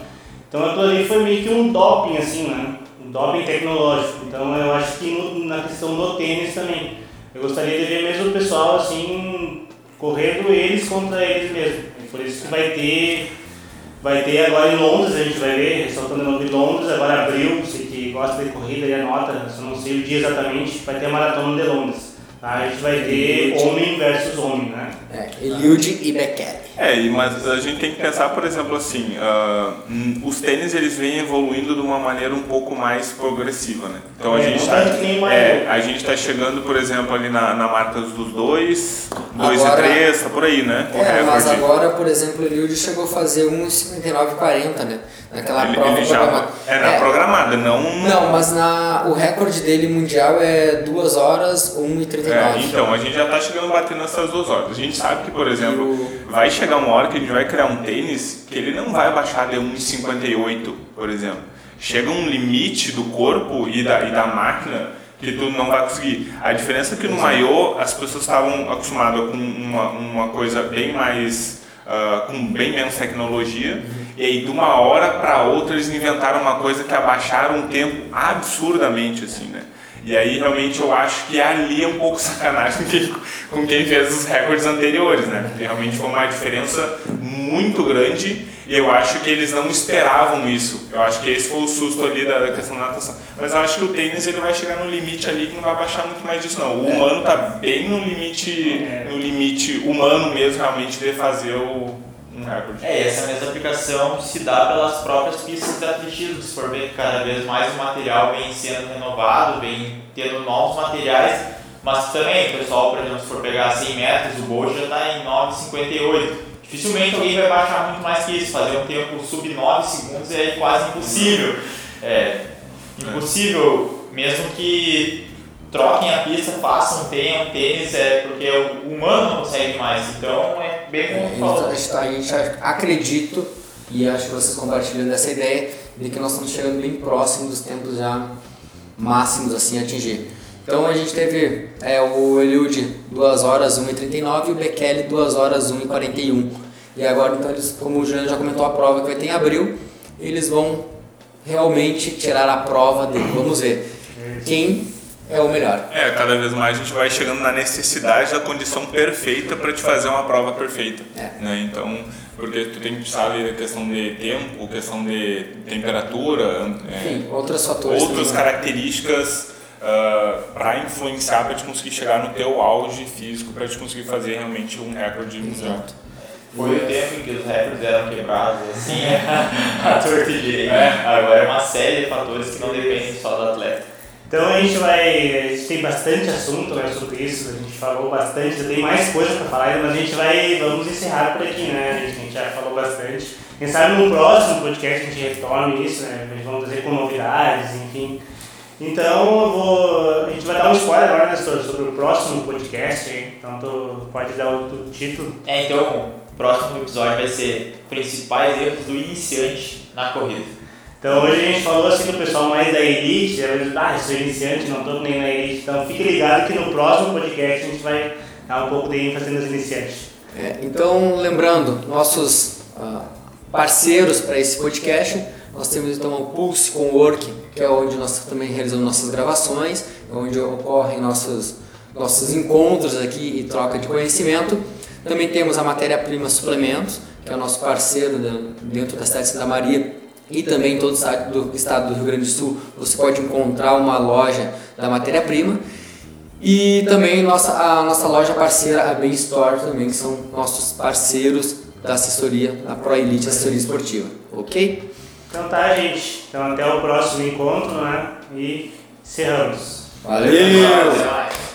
Então aquilo ali foi meio que um doping assim, né? Um doping tecnológico. Então eu acho que no, na questão do tênis também. Eu gostaria de ver mesmo o pessoal assim, correndo eles contra eles mesmo. por isso que vai ter Vai ter agora em Londres, a gente vai ver, ressaltando o de Londres, agora abril, você que gosta de corrida e anota, eu não sei o dia exatamente, vai ter a maratona de Londres. A gente vai ter homem versus homem, né? É, Eliud e Bekele. É, mas a gente tem que pensar, por exemplo, assim, uh, os tênis eles vêm evoluindo de uma maneira um pouco mais progressiva, né? Então a É, gente está nem é, a gente está chegando, por exemplo, ali na, na marca dos dois, dois Agora- e três, tá por aí, né? O É, mas agora, por exemplo, o Eliud chegou a fazer 1,59,40, né? Naquela ele, prova ele já programada. é na É, programada, não Não, mas na, o recorde dele mundial é 2 horas 1,39. É, então, a gente já está chegando batendo essas duas horas. A gente sabe que, por exemplo, vai chegar uma hora que a gente vai criar um tênis que ele não vai baixar de 1,58, por exemplo. Chega um limite do corpo e da, e da máquina que tu não vai conseguir. A diferença é que no maiô as pessoas estavam acostumadas com uma, uma coisa bem mais. ah, com bem menos tecnologia, e aí de uma hora para outra eles inventaram uma coisa que abaixaram o tempo absurdamente, assim, né? E aí realmente eu acho que ali é um pouco [LAUGHS] sacanagem com quem, fez os recordes anteriores, né? Porque realmente foi uma diferença muito grande e eu acho que eles não esperavam isso. Eu acho que esse foi o susto ali da, da questão da natação. Mas eu acho que o tênis ele vai chegar no limite ali que não vai baixar muito mais disso não. O humano tá bem no limite, no limite humano mesmo realmente de fazer o, um recorde. É, e essa mesma aplicação se dá pelas próprias pistas de atletismo. Se for ver cada vez mais o material vem sendo renovado, vem tendo novos materiais, mas também, pessoal, por exemplo, se for pegar 100 metros, o Bolt já está em 9,58. Dificilmente alguém vai baixar muito mais que isso, fazer um tempo sub 9 segundos é quase impossível. É impossível, mesmo que troquem a pista, façam, tenham tênis, é porque o humano não consegue mais. Então é bem como tu falou. A gente, a gente acredito, e acho que vocês compartilham dessa ideia, de que nós estamos chegando bem próximo dos tempos já máximos assim a atingir. Então a gente teve é, o Eliud 2 horas 1h39 e o Bekele 2 horas 1h41. E agora, então, eles, como o Juliano já comentou, a prova que vai ter em abril, eles vão realmente tirar a prova dele. Vamos ver quem é o melhor. É, cada vez mais a gente vai chegando na necessidade da condição perfeita para te fazer uma prova perfeita. É. Né? Então, porque tu tem que saber a questão de tempo, questão de temperatura, é, outros fatores. outras também. características para influenciar para te conseguir chegar no teu auge físico, para te conseguir fazer realmente um recorde mundial. Foi o tempo em que os recordes eram quebrados, assim, [LAUGHS] a torta e direita. Agora é uma série de fatores que não dependem só do atleta. Então a gente vai. A gente tem bastante assunto né, sobre isso, a gente falou bastante, tem mais coisa para falar, mas a gente vai. Vamos encerrar por aqui, né? A gente, a gente já falou bastante. Quem sabe no próximo podcast a gente retome isso, né? Vamos trazer com novidades, enfim. Então eu vou. A gente vai dar um spoiler agora, né, sobre o próximo podcast, hein? então tu pode dar o título. É, então, o próximo episódio vai ser principais erros do iniciante na corrida. Então hoje a gente falou assim do pessoal mais da elite, vezes, ah, eu sou iniciante, não estou nem na elite. Então fique ligado que no próximo podcast a gente vai dar um pouco de ênfase nos iniciantes. É, então, lembrando, nossos ah, parceiros para esse podcast, nós temos então o Pulse Work, que é onde nós também realizamos nossas gravações, onde ocorrem nossos, nossos encontros aqui e troca de conhecimento. Também temos a Matéria Prima Suplementos, que é o nosso parceiro dentro da cidade de Santa Maria e também em todo o estado do, estado do Rio Grande do Sul. Você pode encontrar uma loja da matéria prima. E também nossa, a nossa loja parceira, a Bem Store, também, que são nossos parceiros da assessoria, da Pro Elite Assessoria Esportiva. Ok? Então tá, gente. Então até o próximo encontro, né? E encerramos. Valeu! Mais.